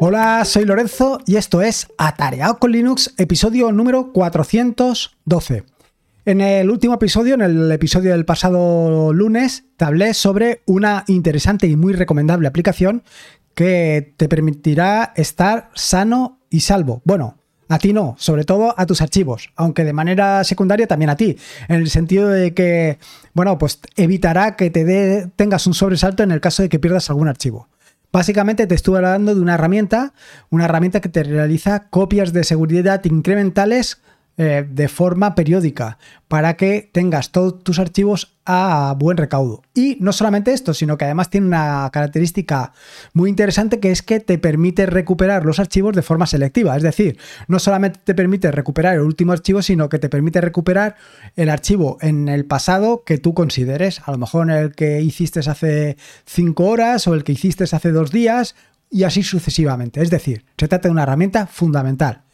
Hola, soy Lorenzo y esto es Atareado con Linux, episodio número 412. En el último episodio, en el episodio del pasado lunes, te hablé sobre una interesante y muy recomendable aplicación que te permitirá estar sano y salvo. Bueno, a ti no, sobre todo a tus archivos, aunque de manera secundaria también a ti, en el sentido de que, bueno, pues evitará que te tengas un sobresalto en el caso de que pierdas algún archivo. Básicamente te estuve hablando de una herramienta, una herramienta que te realiza copias de seguridad incrementales eh, de forma periódica para que tengas todos tus archivos a buen recaudo. Y no solamente esto, sino que además tiene una característica muy interesante que es que te permite recuperar los archivos de forma selectiva. Es decir, no solamente te permite recuperar el último archivo, sino que te permite recuperar el archivo en el pasado que tú consideres. A lo mejor el que hiciste hace cinco horas o el que hiciste hace dos días y así sucesivamente. Es decir, se trata de una herramienta fundamental.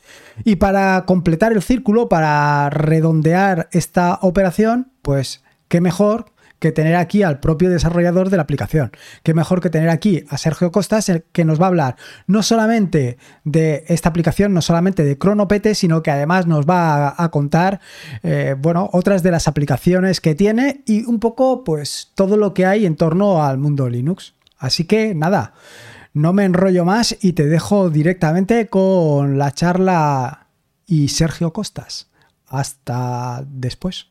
Y para completar el círculo, para redondear esta operación, pues qué mejor que tener aquí al propio desarrollador de la aplicación. Qué mejor que tener aquí a Sergio Costas, el que nos va a hablar no solamente de esta aplicación, no solamente de Cronopete, sino que además nos va a, contar, eh, bueno, otras de las aplicaciones que tiene y un poco, pues, todo lo que hay en torno al mundo Linux. Así que nada, no me enrollo más y te dejo directamente con la charla y Sergio Costas. Hasta después.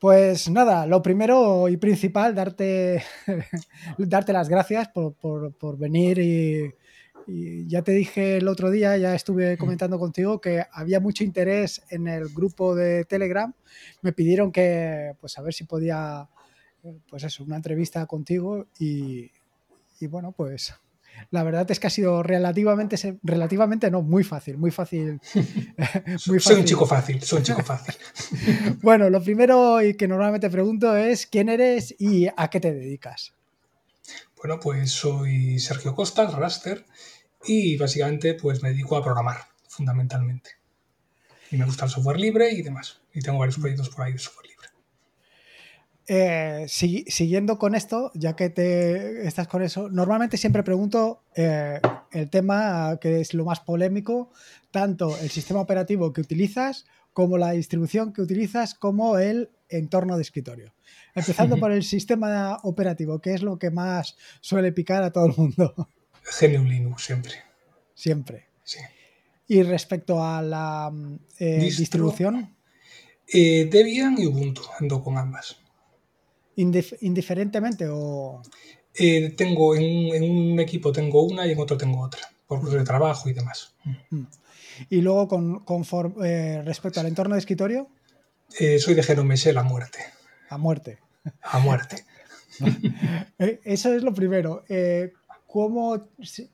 Pues nada, lo primero y principal, darte, darte las gracias por, venir y, ya te dije el otro día, ya estuve comentando contigo que había mucho interés en el grupo de Telegram. Me pidieron que, pues a ver si podía, pues eso, una entrevista contigo y, y bueno, pues la verdad es que ha sido relativamente, relativamente no, muy fácil, muy fácil. muy Soy un chico fácil, soy un chico fácil. bueno, lo primero que normalmente pregunto es quién eres y a qué te dedicas. Bueno, pues soy Sergio Costa, Raster, y básicamente pues me dedico a programar, fundamentalmente. Y me gusta el software libre y demás. Y tengo varios proyectos por ahí de software libre. Eh, siguiendo con esto, ya que te estás con eso, normalmente siempre pregunto eh, el tema que es lo más polémico, tanto el sistema operativo que utilizas como la distribución que utilizas como el entorno de escritorio. Empezando por el sistema operativo, que es lo que más suele picar a todo el mundo. GNU Linux, siempre. Siempre. Sí. Y respecto a la eh, distribución. Debian y Ubuntu, ando con ambas indiferentemente o...? Eh, tengo en, un equipo tengo una y en otro tengo otra, por de trabajo y demás. Mm. Y luego con, eh, respecto al entorno de escritorio. Eh, soy de Genome a muerte. A muerte. A muerte. Eso es lo primero. ¿cómo,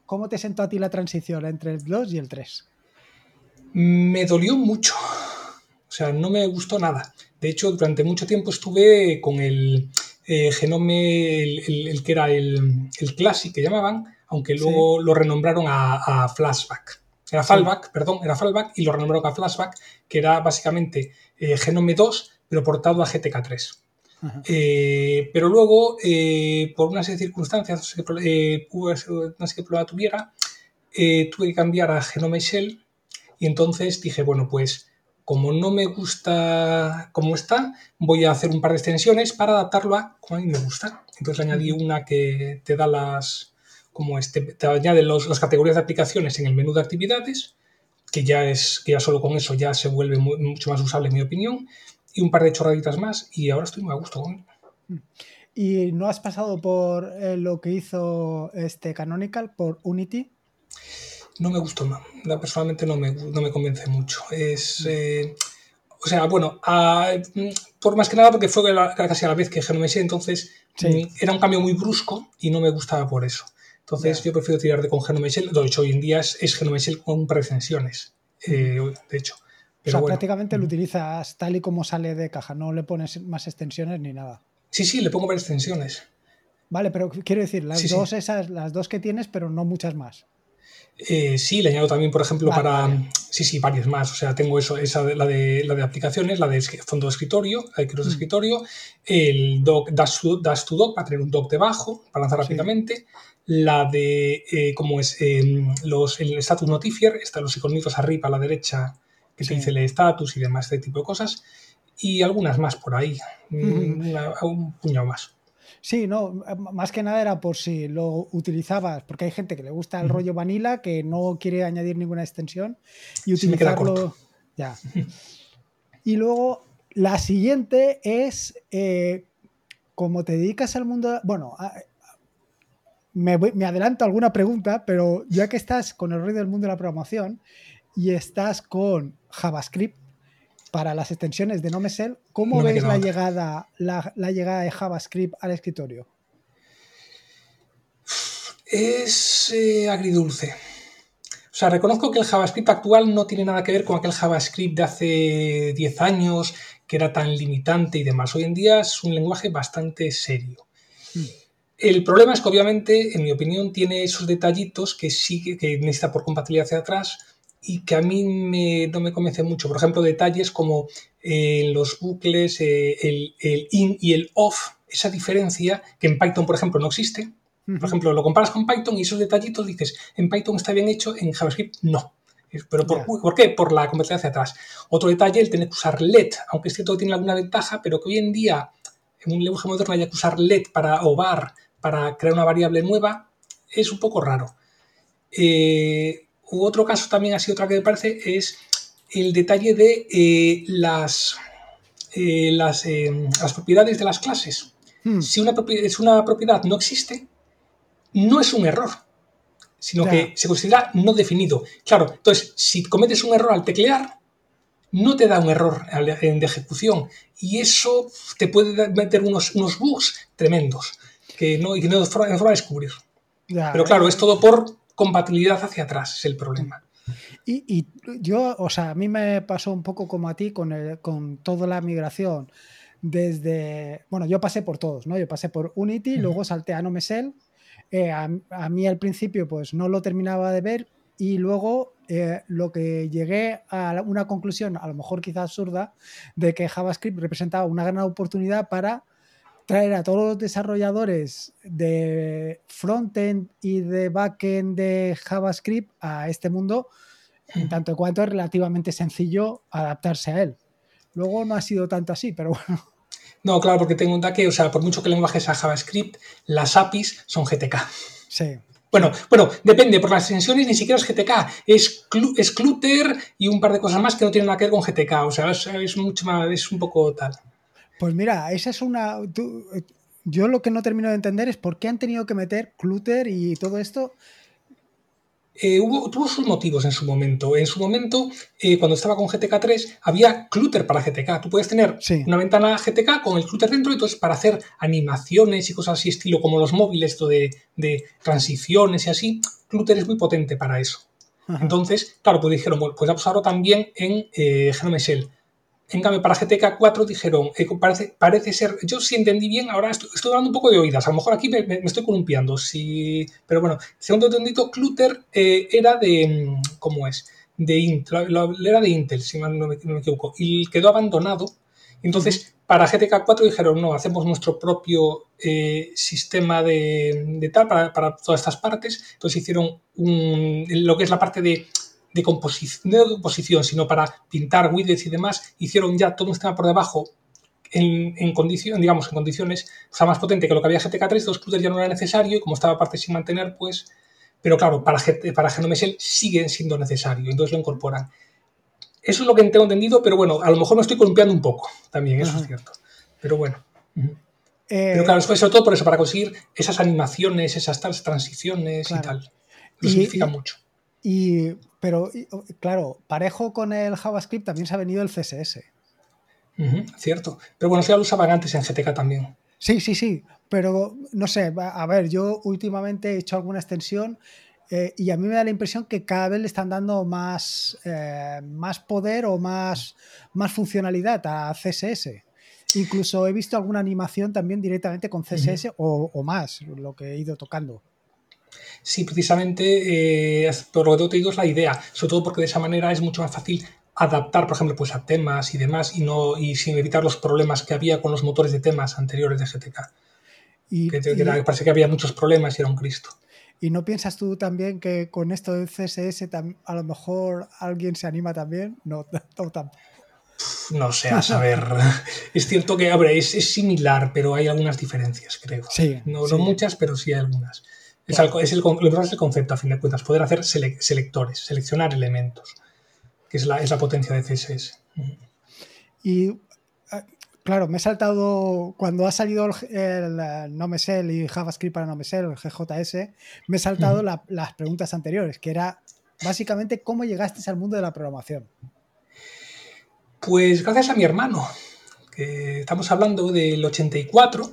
¿Cómo te sentó a ti la transición entre el 2 y el 3? Me dolió mucho. O sea, no me gustó nada. De hecho, durante mucho tiempo estuve con el eh, Genome, el, que era el, el, Classic que llamaban, aunque luego lo renombraron a, Flashback. Era Fallback, perdón, era Fallback y lo renombraron a Flashback, que era básicamente eh, Genome 2, pero portado a GTK3. Eh, pero luego, por una serie de circunstancias, no sé qué, no sé qué problema tuviera, tuve que cambiar a Genome Shell y entonces dije, bueno, pues como no me gusta como está, voy a hacer un par de extensiones para adaptarlo a como a mí me gusta. Entonces le añadí una que te da las, como este, te añade las categorías de aplicaciones en el menú de actividades, que ya es, que ya solo con eso ya se vuelve mucho más usable en mi opinión, y un par de chorraditas más, y ahora estoy muy a gusto con él. ¿Y no has pasado por eh, lo que hizo este Canonical, por Unity? No me gustó, no. personalmente no me, no me convence mucho. Es, mm. eh, o sea, bueno, mm, por más que nada porque fue casi a la vez que Genome entonces mm, era un cambio muy brusco y no me gustaba por eso. Entonces yo prefiero tirar de con Genome Shell, de hecho hoy en día es, es con preextensiones, eh, de hecho. o sea, prácticamente lo utilizas tal y como sale de caja, no le pones más extensiones ni nada. Sí, sí, le pongo extensiones. Vale, pero quiero decir, las dos esas, las dos que tienes, pero no muchas más. Eh, sí, le añado también, por ejemplo, para. Sí, sí, varias más. O sea, tengo eso, esa la de la de aplicaciones, la de fondo de escritorio, la de cross de mm. escritorio, el doc dash to, doc para tener un doc debajo, para lanzar rápidamente. La de eh, como es em, los, el status notifier, están los iconitos arriba a la derecha que te dice el status y demás, este tipo de cosas. Y algunas más por ahí, mm, un puñado más. Sí, no, más que nada era por si lo utilizabas, porque hay gente que le gusta el rollo vanilla, que no quiere añadir ninguna extensión y utilizarlo. ya. y luego la siguiente es eh, como te dedicas al mundo. Bueno, me, me, adelanto alguna pregunta, pero ya que estás con el rollo del mundo de la programación y estás con JavaScript, para las extensiones de NoMesel, ¿cómo veis la llegada, la, llegada de JavaScript al escritorio? Es eh, agridulce. O sea, reconozco que el JavaScript actual no tiene nada que ver con aquel JavaScript de hace 10 años, que era tan limitante y demás. Hoy en día es un lenguaje bastante serio. Hmm. El problema es que obviamente, en mi opinión, tiene esos detallitos que sí que necesita por compatibilidad hacia atrás, y que a mí no me convence mucho. Por ejemplo, detalles como eh, los bucles, eh, el, in y el off, esa diferencia que en Python, por ejemplo, no existe. Por ejemplo, lo comparas con Python y esos detallitos dices, en Python está bien hecho, en JavaScript no. ¿Pero por, qué? Por la compatibilidad hacia atrás. Otro detalle, el tener que usar LED, aunque es cierto que tiene alguna ventaja, pero que hoy en día en un lenguaje moderno haya que usar LED para, o bar para crear una variable nueva, es un poco raro. Eh, otro caso también así, otra que me parece, es el detalle de eh, las, eh, las, eh, las, propiedades de las clases. Hmm. Si una, es una propiedad no existe, no es un error, sino que se considera no definido. Claro, entonces, si cometes un error al teclear, no te da un error de ejecución y eso te puede meter unos, unos bugs tremendos que no, y que no es forma de descubrir. Pero claro, es todo por compatibilidad hacia atrás, es el problema. Y, yo, o sea, a mí me pasó un poco como a ti con, el, con toda la migración. Desde, bueno, yo pasé por todos, ¿no? Yo pasé por Unity, luego salté a NoMesel. Eh, a, mí al principio pues no lo terminaba de ver y luego eh, lo que llegué a una conclusión, a lo mejor quizás absurda, de que JavaScript representaba una gran oportunidad para traer a todos los desarrolladores de frontend y de backend de JavaScript a este mundo, en tanto en cuanto es relativamente sencillo adaptarse a él. Luego no ha sido tanto así, pero bueno. No, claro, porque tengo un que, o sea, por mucho que el lenguaje sea JavaScript, las APIs son GTK. Sí. Bueno, bueno, depende, por las extensiones ni siquiera es GTK, es, es Clutter y un par de cosas más que no tienen nada que ver con GTK, o sea, es, es mucho más, es un poco tal. Pues mira, esa es una. yo lo que no termino de entender es por qué han tenido que meter Clutter y todo esto. Eh, hubo, tuvo sus motivos en su momento. En su momento, eh, cuando estaba con GTK 3, había Clutter para GTK. Tú puedes tener una ventana GTK con el Clutter dentro, y entonces para hacer animaciones y cosas así, estilo como los móviles, esto de, transiciones y así, Clutter es muy potente para eso. Entonces, claro, pues dijeron, bueno, pues usarlo también en eh, Genome Shell. En cambio, para GTK 4 dijeron, eh, parece, parece, ser, yo sí entendí bien, ahora estoy, dando un poco de oídas, a lo mejor aquí me, estoy columpiando, sí, pero bueno, según he entendido, Clutter eh, era de, mm, ¿cómo es? De Intel, era de Intel, si no me, equivoco, y quedó abandonado. Entonces, para GTK 4 dijeron, no, hacemos nuestro propio eh, sistema de, tal para, para, todas estas partes. Entonces hicieron un, lo que es la parte de de composición, de composición, sino para pintar widgets y demás, hicieron ya todo un sistema por debajo en, en digamos, en condiciones o sea, más potente que lo que había GTK 3, los clusters ya no era necesario y como estaba parte sin mantener, pues, pero claro, para, para Genome Shell siguen siendo necesario, entonces lo incorporan. Eso es lo que tengo entendido, pero bueno, a lo mejor me estoy columpiando un poco también, eso es cierto. Pero bueno. pero claro, eso sobre todo por eso, para conseguir esas animaciones, esas transiciones y tal. Lo significa mucho. Y, pero, claro, parejo con el JavaScript también se ha venido el CSS. cierto. Pero bueno, ya lo usaban antes en GTK también. Sí, sí, sí. Pero no sé, a ver, yo últimamente he hecho alguna extensión eh, y a mí me da la impresión que cada vez le están dando más, eh, más poder o más, más funcionalidad a CSS. Incluso he visto alguna animación también directamente con CSS o, o, más, lo que he ido tocando. Sí, precisamente, eh, por lo que te digo es la idea, sobre todo porque de esa manera es mucho más fácil adaptar, por ejemplo, pues a temas y demás y no y sin evitar los problemas que había con los motores de temas anteriores de GTK. Y, que, parece que había muchos problemas y era un Cristo. ¿Y no piensas tú también que con esto del CSS a lo mejor alguien se anima también? No, tampoco. No sé, a saber. es cierto que es, es, similar, pero hay algunas diferencias, creo. Sí, no, no muchas, pero sí hay algunas. Es, es el, lo es el concepto, a fin de cuentas, poder hacer selectores, seleccionar elementos, que es la, es la potencia de CSS. Y ah, claro, me he saltado, cuando ha salido el, el y JavaScript para NoMesel, el GJS, me he saltado las preguntas anteriores, que era básicamente cómo llegaste al mundo de la programación. Pues gracias a mi hermano, que estamos hablando del 84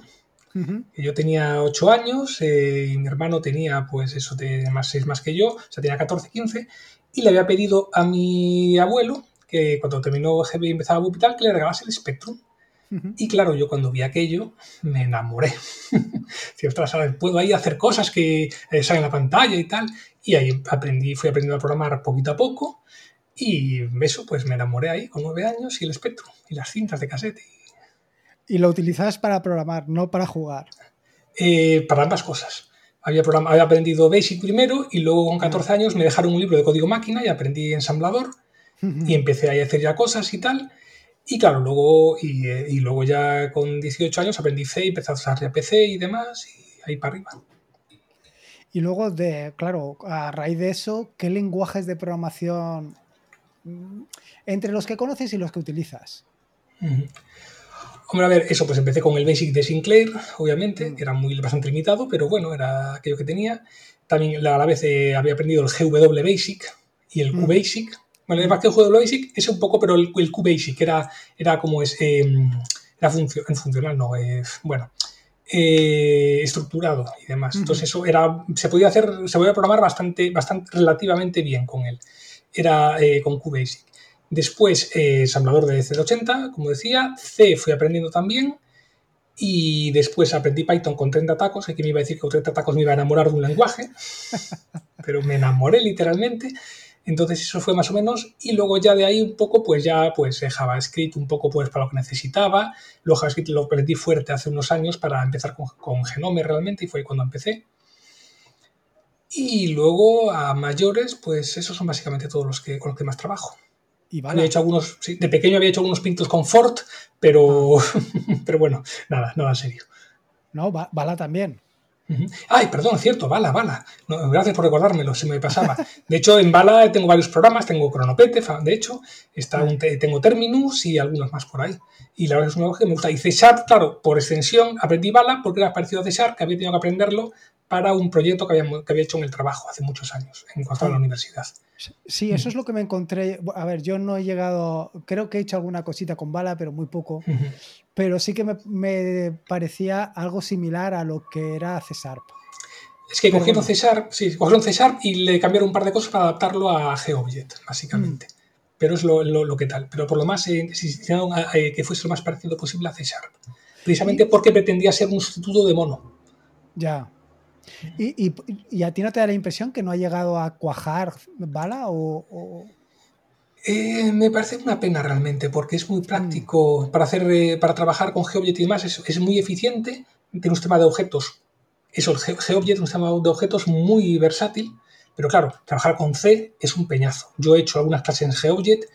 yo tenía 8 años eh, y mi hermano tenía, pues eso, de más 6 más que yo, o sea, tenía 14, 15, y le había pedido a mi abuelo que cuando terminó GB y empezaba a tal, que le regalase el Spectrum. Y claro, yo cuando vi aquello me enamoré. si ostras, puedo ahí hacer cosas que eh, salen en la pantalla y tal. Y ahí aprendí, fui aprendiendo a programar poquito a poco. Y eso, pues me enamoré ahí con nueve años y el Spectrum y las cintas de cassette. Y lo utilizabas para programar, no para jugar. Eh, para ambas cosas. Había, había aprendido Basic primero y luego con 14 años me dejaron un libro de código máquina y aprendí ensamblador y empecé a hacer ya cosas y tal. Y claro, luego, y, eh, y, luego ya con 18 años aprendí C y empecé a usar PC y demás y ahí para arriba. Y luego, de, claro, a raíz de eso, ¿qué lenguajes de programación mm, entre los que conoces y los que utilizas? Hombre, a ver, eso, pues empecé con el Basic de Sinclair, obviamente, que era muy bastante limitado, pero bueno, era aquello que tenía. También a la vez eh, había aprendido el GW Basic y el Q Basic. Bueno, además que el GW Basic es un poco, pero el, el Q Basic era, era como es, em, era funcional, no, eh, bueno, eh, estructurado y demás. Entonces eso era, se podía hacer, se podía programar bastante, bastante, relativamente bien con él. Era con Q Basic. Después, eh, ensamblador de C80, como decía. C fui aprendiendo también. Y después aprendí Python con 30 tacos. Aquí me iba a decir que con 30 tacos me iba a enamorar de un lenguaje. pero me enamoré literalmente. Entonces eso fue más o menos. Y luego ya de ahí un poco, pues ya pues eh, JavaScript un poco pues para lo que necesitaba. Luego JavaScript lo aprendí fuerte hace unos años para empezar con, con Genome realmente y fue cuando empecé. Y luego a mayores, pues esos son básicamente todos los que, con los que más trabajo. Había hecho algunos, de pequeño había hecho algunos pintos con Ford, pero, ah. pero bueno, nada, nada serio. No, Bala también. Ay, perdón, cierto, Bala, Bala. gracias por recordármelo, se me pasaba. De hecho, en Bala tengo varios programas, tengo Cronopete, de hecho, está un, tengo Terminus y algunos más por ahí. Y la verdad es un que me gusta. Y C Sharp, claro, por extensión, aprendí Bala porque era parecido a C Sharp, que había tenido que aprenderlo para un proyecto que había, que había hecho en el trabajo hace muchos años, en cuanto a la universidad. Sí, eso es lo que me encontré. A ver, yo no he llegado, creo que he hecho alguna cosita con bala, pero muy poco. Pero sí que me, parecía algo similar a lo que era Cesar. Es que cogieron Cesar, sí, cogieron Cesar y le cambiaron un par de cosas para adaptarlo a GeoBjet, básicamente. Mm. Pero es lo, que tal. Pero por lo más, eh, hicieron eh, que fuese lo más parecido posible a Cesar. Precisamente porque pretendía ser un sustituto de mono. Ya. ¿Y, a ti no te da la impresión que no ha llegado a cuajar bala o...? Eh, me parece una pena realmente, porque es muy mm. práctico para hacer eh, para trabajar con GeoBjet y demás, es, muy eficiente, tiene un sistema de objetos, eso, el GeoBjet es un sistema de objetos muy versátil, pero claro, trabajar con C es un peñazo. Yo he hecho algunas clases en GeoBjet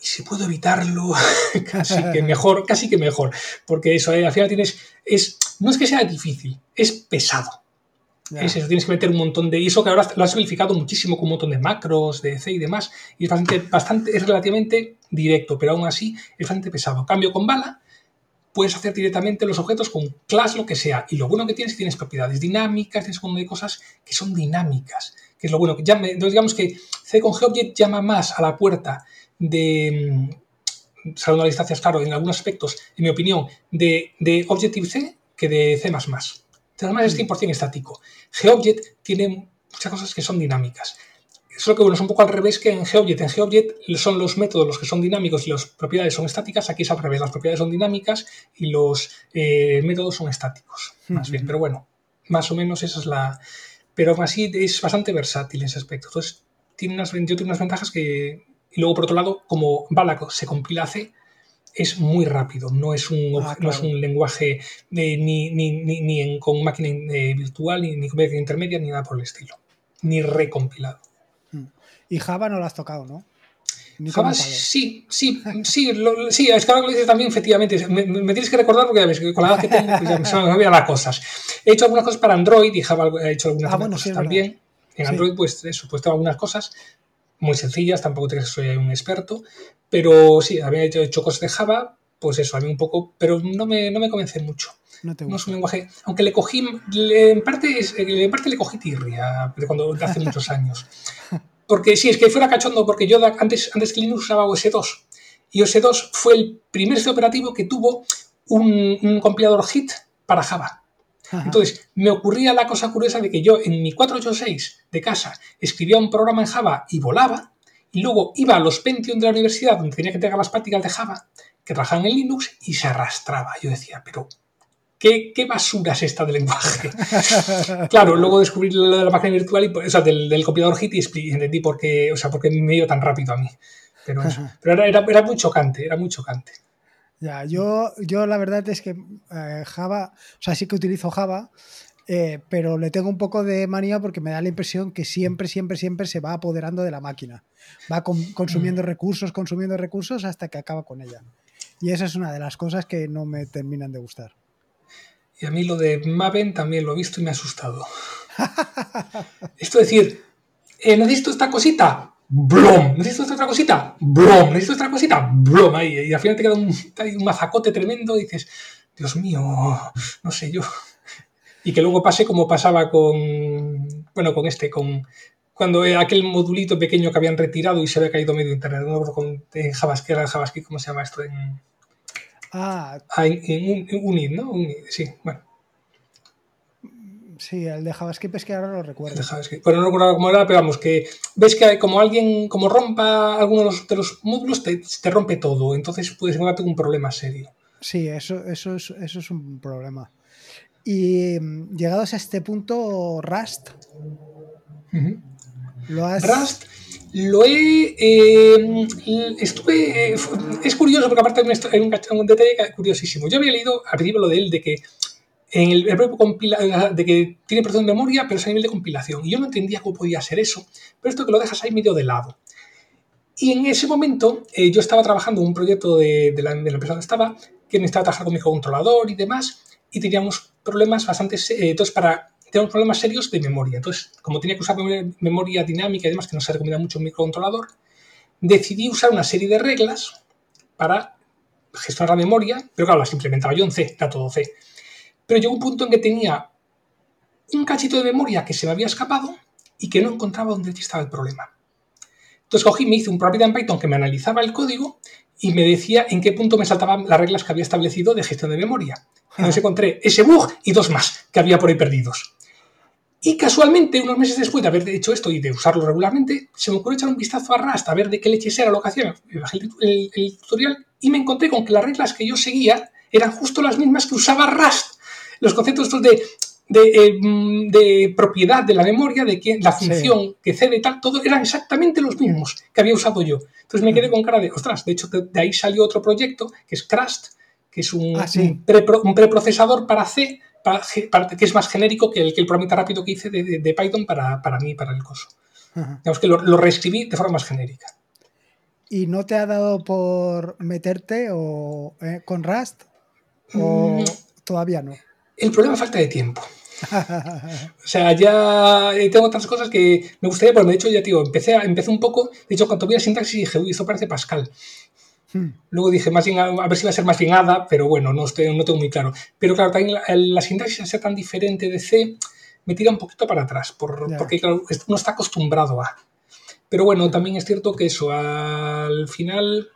y si puedo evitarlo, casi que mejor, casi que mejor, porque eso, eh, al final tienes, es, no es que sea difícil, es pesado. Es eso, tienes que meter un montón de. Y eso que ahora lo has simplificado muchísimo con un montón de macros, de C y demás. Y es bastante, bastante, es relativamente directo, pero aún así es bastante pesado. Cambio con bala, puedes hacer directamente los objetos con class, lo que sea. Y lo bueno que tienes es que tienes propiedades dinámicas, tienes un montón de cosas que son dinámicas. Que es lo bueno. Entonces, digamos que C con GObject llama más a la puerta de. Mm, salvando las distancias, claro, en algunos aspectos, en mi opinión, de, de Objective-C que de C. Además es 100% estático. GeoBjet tiene muchas cosas que son dinámicas. Solo que bueno, es un poco al revés que en GeoBjet. En GeoBjet son los métodos los que son dinámicos y las propiedades son estáticas. Aquí es al revés, las propiedades son dinámicas y los eh, métodos son estáticos. Más bien, pero bueno, más o menos esa es la... pero aún así es bastante versátil en ese aspecto. Entonces, tiene unas, yo tengo unas ventajas que... Y luego, por otro lado, como Balaco se compila C, es muy rápido, no es un, Ah, no es un lenguaje de- ni, ni, ni, ni en- con máquina eh, virtual, ni, con máquina intermedia, ni nada por el estilo. Ni recompilado. Y Java no lo has tocado, ¿no? Java sí, sí, sí, lo- sí, es que ahora que lo dices también, efectivamente, me, tienes que recordar porque ya ves que con la edad que tengo, pues ya me se me olvidan las cosas. He hecho algunas cosas para Android y Java he hecho algunas Ah, bueno, cosas sí, también. En Sí. Android, pues eso, pues tengo algunas cosas muy sencillas, tampoco te que soy un experto, pero sí, había hecho, hecho cosas de Java, pues eso, a mí un poco, pero no me, no me convence mucho. No te No es un lenguaje, aunque le cogí, le- en, parte, en parte le cogí tirria de cuando de hace muchos años. Porque sí, es que fuera cachondo, porque yo antes, antes que Linux usaba OS2. Y OS2 fue el primer sistema operativo que tuvo un, un compilador HIT para Java. Ajá. Entonces, me ocurría la cosa curiosa de que yo en mi 486 de casa escribía un programa en Java y volaba, y luego iba a los Pentium de la universidad, donde tenía que entregar las prácticas de Java, que trabajaban en Linux, y se arrastraba. Yo decía, pero, ¿qué, qué basura es esta de lenguaje? claro, luego descubrí lo de la máquina virtual, y, o sea, del, del compilador HIT, y entendí por qué, o sea, por qué me iba tan rápido a mí. Pero, eso. Pero era, era, era muy chocante, era muy chocante. Ya, yo, yo la verdad es que eh, Java, o sea, sí que utilizo Java, eh, pero le tengo un poco de manía porque me da la impresión que siempre, siempre, siempre se va apoderando de la máquina. Va con- consumiendo recursos, consumiendo recursos hasta que acaba con ella. Y esa es una de las cosas que no me terminan de gustar. Y a mí lo de Maven también lo he visto y me ha asustado. Esto es decir, eh, necesito esta cosita, ¡blom! Necesito esta otra cosita, ¡blom! Necesito esta cosita, ¡blom! Ahí, y al final te queda un, un mazacote tremendo y dices, Dios mío, no sé yo. Y que luego pase como pasaba con, bueno, con este, con cuando aquel modulito pequeño que habían retirado y se había caído medio internet, no con en JavaScript, era JavaScript, ¿cómo se llama esto? En, Ah, ah, en, en Un- en Unit, ¿no? Unit, sí, bueno. Sí, el de JavaScript es que ahora lo recuerdo. Bueno, no recuerdo cómo era, pero vamos, que ves que como alguien, como rompa alguno de los, de los módulos, te, te rompe todo. Entonces puedes encontrarte un problema serio. Sí, eso, eso, es, eso es un problema. Y mm, llegados a este punto, Rust, lo has... Rust lo he. eh, estuve. eh, es curioso porque aparte hay un, un detalle curiosísimo. Yo había leído al principio lo de él de que. En el, el propio compila- de que tiene presión de memoria, pero es a nivel de compilación. Y yo no entendía cómo podía ser eso, pero esto que lo dejas ahí medio de lado. Y en ese momento eh, yo estaba trabajando en un proyecto de, de la, de la empresa donde estaba, que necesitaba trabajar con microcontrolador y demás, y teníamos problemas bastante, eh, entonces para, teníamos problemas serios de memoria. Entonces, como tenía que usar mem- memoria dinámica y demás, que no se recomienda mucho un microcontrolador, decidí usar una serie de reglas para gestionar la memoria, pero claro, las implementaba yo en C, era todo C. Pero llegó un punto en que tenía un cachito de memoria que se me había escapado y que no encontraba dónde estaba el problema. Entonces cogí, me hice un programa en Python que me analizaba el código y me decía en qué punto me saltaban las reglas que había establecido de gestión de memoria. Entonces encontré ese bug y dos más que había por ahí perdidos. Y casualmente, unos meses después de haber hecho esto y de usarlo regularmente, se me ocurrió echar un vistazo a Rust a ver de qué leches era lo que hacía. El- el tutorial y me encontré con que las reglas que yo seguía eran justo las mismas que usaba Rust. Los conceptos estos de, de, eh, mm, de propiedad de la memoria, de que la Sí. función que cede y tal, todo eran exactamente los mismos que había usado yo. Entonces me quedé con cara de, ostras, de hecho de, de ahí salió otro proyecto que es Crust, que es un, Ah, sí. un prepro- un preprocesador para C, para- para- que es más genérico que el, que el programita rápido que hice de, de- de Python para, para mí, para el coso. Ajá. Digamos que lo, lo reescribí de forma más genérica. ¿Y no te ha dado por meterte o, eh, con Rust? ¿O Mm. todavía no? El problema es falta de tiempo. O sea, ya eh, tengo otras cosas que me gustaría, pues de hecho ya te digo, empecé, a- empecé un poco, de hecho cuando vi la sintaxis dije, uy, esto parece Pascal. Hmm. Luego dije, más bien, a, ver si va a ser más bien ADA, pero bueno, no, estoy, no tengo muy claro. Pero claro, también la, la sintaxis al ser tan diferente de C me tira un poquito para atrás, por- Ya. porque claro, uno está acostumbrado a. Pero bueno, también es cierto que eso, al final,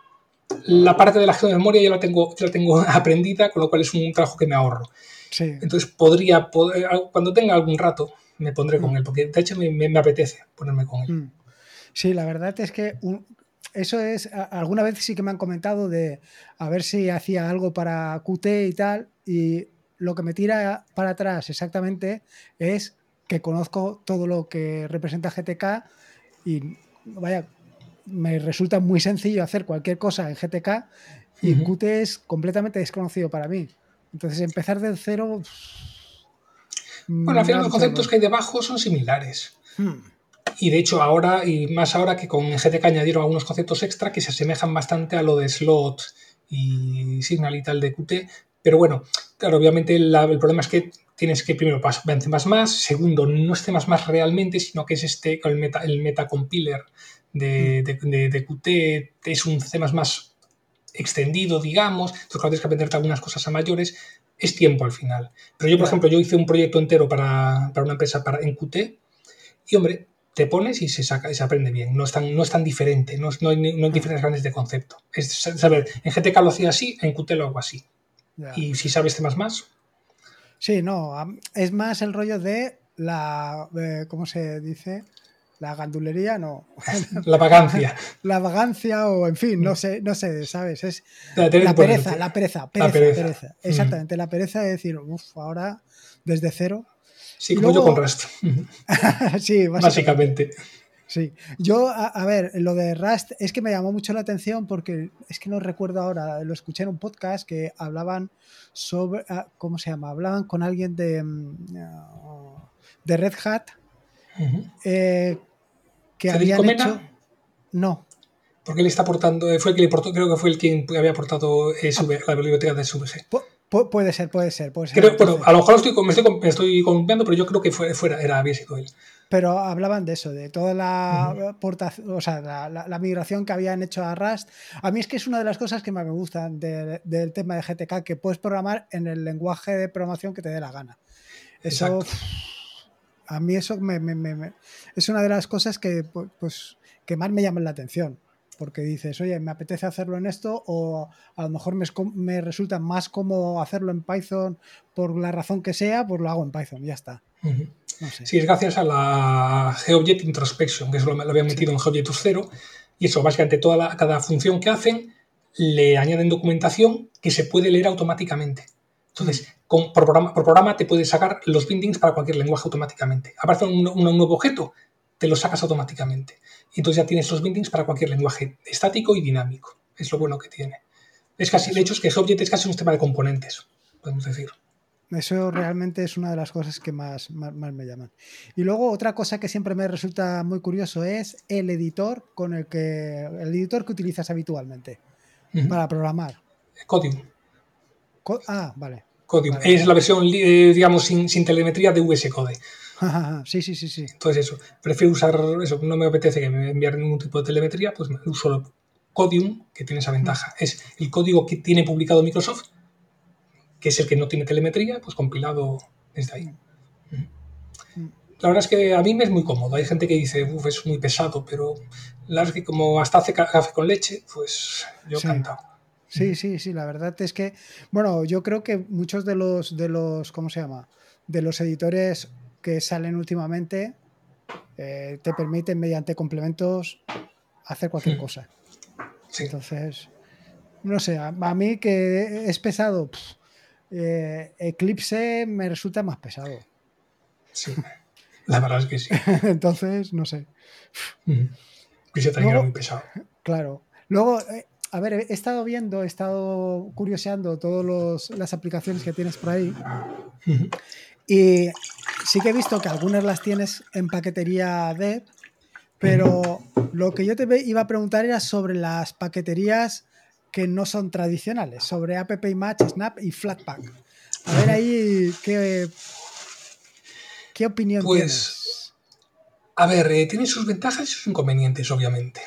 la parte de la gestión de memoria ya la tengo, ya la tengo aprendida, con lo cual es un trabajo que me ahorro. Sí. Entonces podría, poder- cuando tenga algún rato, me pondré con él, porque de hecho me, me- me apetece ponerme con él. Mm. Sí, la verdad es que un- eso es, alguna vez sí que me han comentado de a ver si hacía algo para Qt y tal, y lo que me tira para atrás exactamente es que conozco todo lo que representa GTK y vaya, me resulta muy sencillo hacer cualquier cosa en GTK y Qt es completamente desconocido para mí. Entonces empezar del cero... Bueno, al final los conceptos que hay debajo son similares. Hmm. Y de hecho ahora, y más ahora que con GTK añadieron algunos conceptos extra que se asemejan bastante a lo de slot y signal y tal de Qt. Pero bueno, claro, obviamente el problema es que tienes que primero en C++, segundo, no es C++ realmente, sino que es este, el meta, el metacompiler de, de, de, Qt, es un C++ extendido, digamos, entonces cuando tienes que aprenderte algunas cosas a mayores, es tiempo al final. Pero yo, por ejemplo, yo hice un proyecto entero para, para una empresa para, en Qt y, hombre, te pones y se saca y se aprende bien. No es tan, no es tan diferente, no, no, hay, no hay diferencias grandes de concepto. Es saber, en GTK lo hacía así, en Qt lo hago así. Y si sabes temas más. Sí, no, es más el rollo de la, eh, ¿cómo se dice? La gandulería, no. La vagancia. la vagancia o, en fin, no sé, no sé, ¿sabes? Es la, pereza, la pereza, pereza, pereza, mm. Exactamente, la pereza de decir, uff, ahora desde cero Sí, como yo con Rust. sí, básicamente. Sí, yo, a, ver, lo de Rust es que me llamó mucho la atención porque es que no recuerdo ahora, lo escuché en un podcast que hablaban sobre, ah, ¿cómo se llama? Hablaban con alguien de, mm, de Red Hat eh, que habían hecho... No. Porque le está aportando, fue el que le aportó, creo que fue el quien había aportado la biblioteca de SVG puede ser, puede ser. Puede ser bueno, a lo mejor estoy, me, estoy, me estoy confiando, pero yo creo que fuera, era, había sido él. Pero hablaban de eso, de toda la, o sea, la, migración que habían hecho a Rust. A mí es que es una de las cosas que más me gustan del tema de GTK, que puedes programar en el lenguaje de programación que te dé la gana. Eso, a mí eso me, es una de las cosas que, pues, que más me llaman la atención porque dices, oye, me apetece hacerlo en esto o a lo mejor me, resulta más cómodo hacerlo en Python por la razón que sea, pues lo hago en Python, ya está. Sí, es gracias a la GeoJet Introspection, que eso lo, habían metido en GeoJet 0 y eso, básicamente toda la, cada función que hacen le añaden documentación que se puede leer automáticamente. Entonces, por, programa, por, programa, te puedes sacar los bindings para cualquier lenguaje automáticamente. Aparece un, un nuevo objeto, te lo sacas automáticamente. Y entonces ya tienes los bindings para cualquier lenguaje estático y dinámico. Es lo bueno que tiene. Es casi, de hecho, es que GeoJet es casi un sistema de componentes, podemos decir. Eso realmente es una de las cosas que más, más, me llaman. Y luego otra cosa que siempre me resulta muy curioso es el editor con el que el editor que utilizas habitualmente para programar. Codium. ah, vale. Codium. Es la versión, eh, digamos, sin, sin, telemetría de VS Code. sí, sí, sí, sí. Entonces eso, prefiero usar eso, no me apetece que me envíen ningún tipo de telemetría, pues uso Codium, que tiene esa ventaja. Mm. Es el código que tiene publicado Microsoft, que es el que no tiene telemetría, pues compilado desde ahí. Mm. Mm. La verdad es que a mí me es muy cómodo. Hay gente que dice, uff, es muy pesado, pero la verdad es que como hasta hace café con leche, pues yo sí. cantado. Sí, sí, sí, la verdad es que, bueno, yo creo que muchos de los, de los, ¿cómo se llama? De los editores que salen últimamente eh, te permiten mediante complementos hacer cualquier cosa. Entonces, no sé, a, mí que es pesado, eh, Eclipse me resulta más pesado. Sí, la verdad es que sí. Entonces, no sé. Eclipse también era muy pesado. Claro. Luego, eh, a ver, he estado viendo, he estado curioseando todas las aplicaciones que tienes por ahí. Y sí que he visto que algunas las tienes en paquetería de, pero lo que yo te iba a preguntar era sobre las paqueterías que no son tradicionales, sobre App Match, Snap y Flatpak. A ver ahí qué, qué opinión pues, tienes. A ver, eh, tiene sus ventajas y sus inconvenientes, obviamente.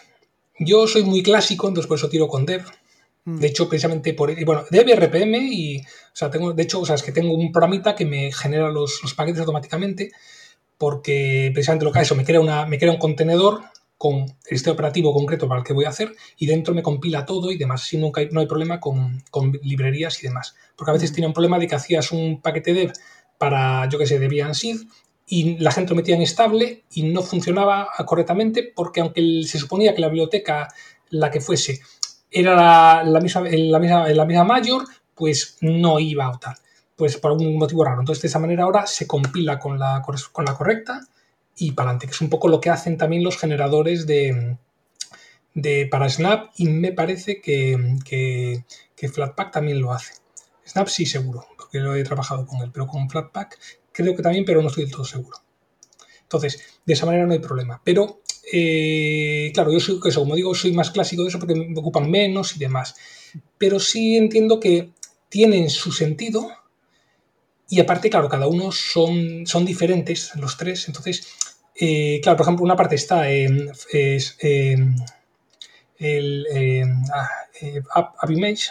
Yo soy muy clásico, entonces por eso tiro con Dev. Mm. De hecho, precisamente por. Bueno, Dev, RPM y. O sea, tengo. De hecho, o sea, es que tengo un programita que me genera los, paquetes automáticamente. Porque precisamente lo que hace eso, me crea, una, me crea un contenedor con sistema operativo concreto para el que voy a hacer y dentro me compila todo y demás. Así nunca hay, no hay problema con, librerías y demás. Porque a veces mm. tiene un problema de que hacías un paquete dev para, yo qué sé, Debian Seed y la gente lo metía en estable y no funcionaba correctamente porque aunque se suponía que la biblioteca, la que fuese, era la, misma, la, la misma mayor, pues no iba a tal. pues por algún motivo raro. Entonces, de esa manera ahora se compila con la, con la correcta y para adelante, que es un poco lo que hacen también los generadores de, de para Snap y me parece que, que, Flatpak también lo hace. Snap sí seguro, porque lo he trabajado con él, pero con Flatpak creo que también, pero no estoy del todo seguro. Entonces, de esa manera no hay problema. Pero, eh, claro, yo soy, eso, como digo, soy más clásico de eso porque me ocupan menos y demás. Pero sí entiendo que tienen su sentido y aparte, claro, cada uno son, son diferentes, los tres. Entonces, eh, claro, por ejemplo, una parte está en es, el App Image,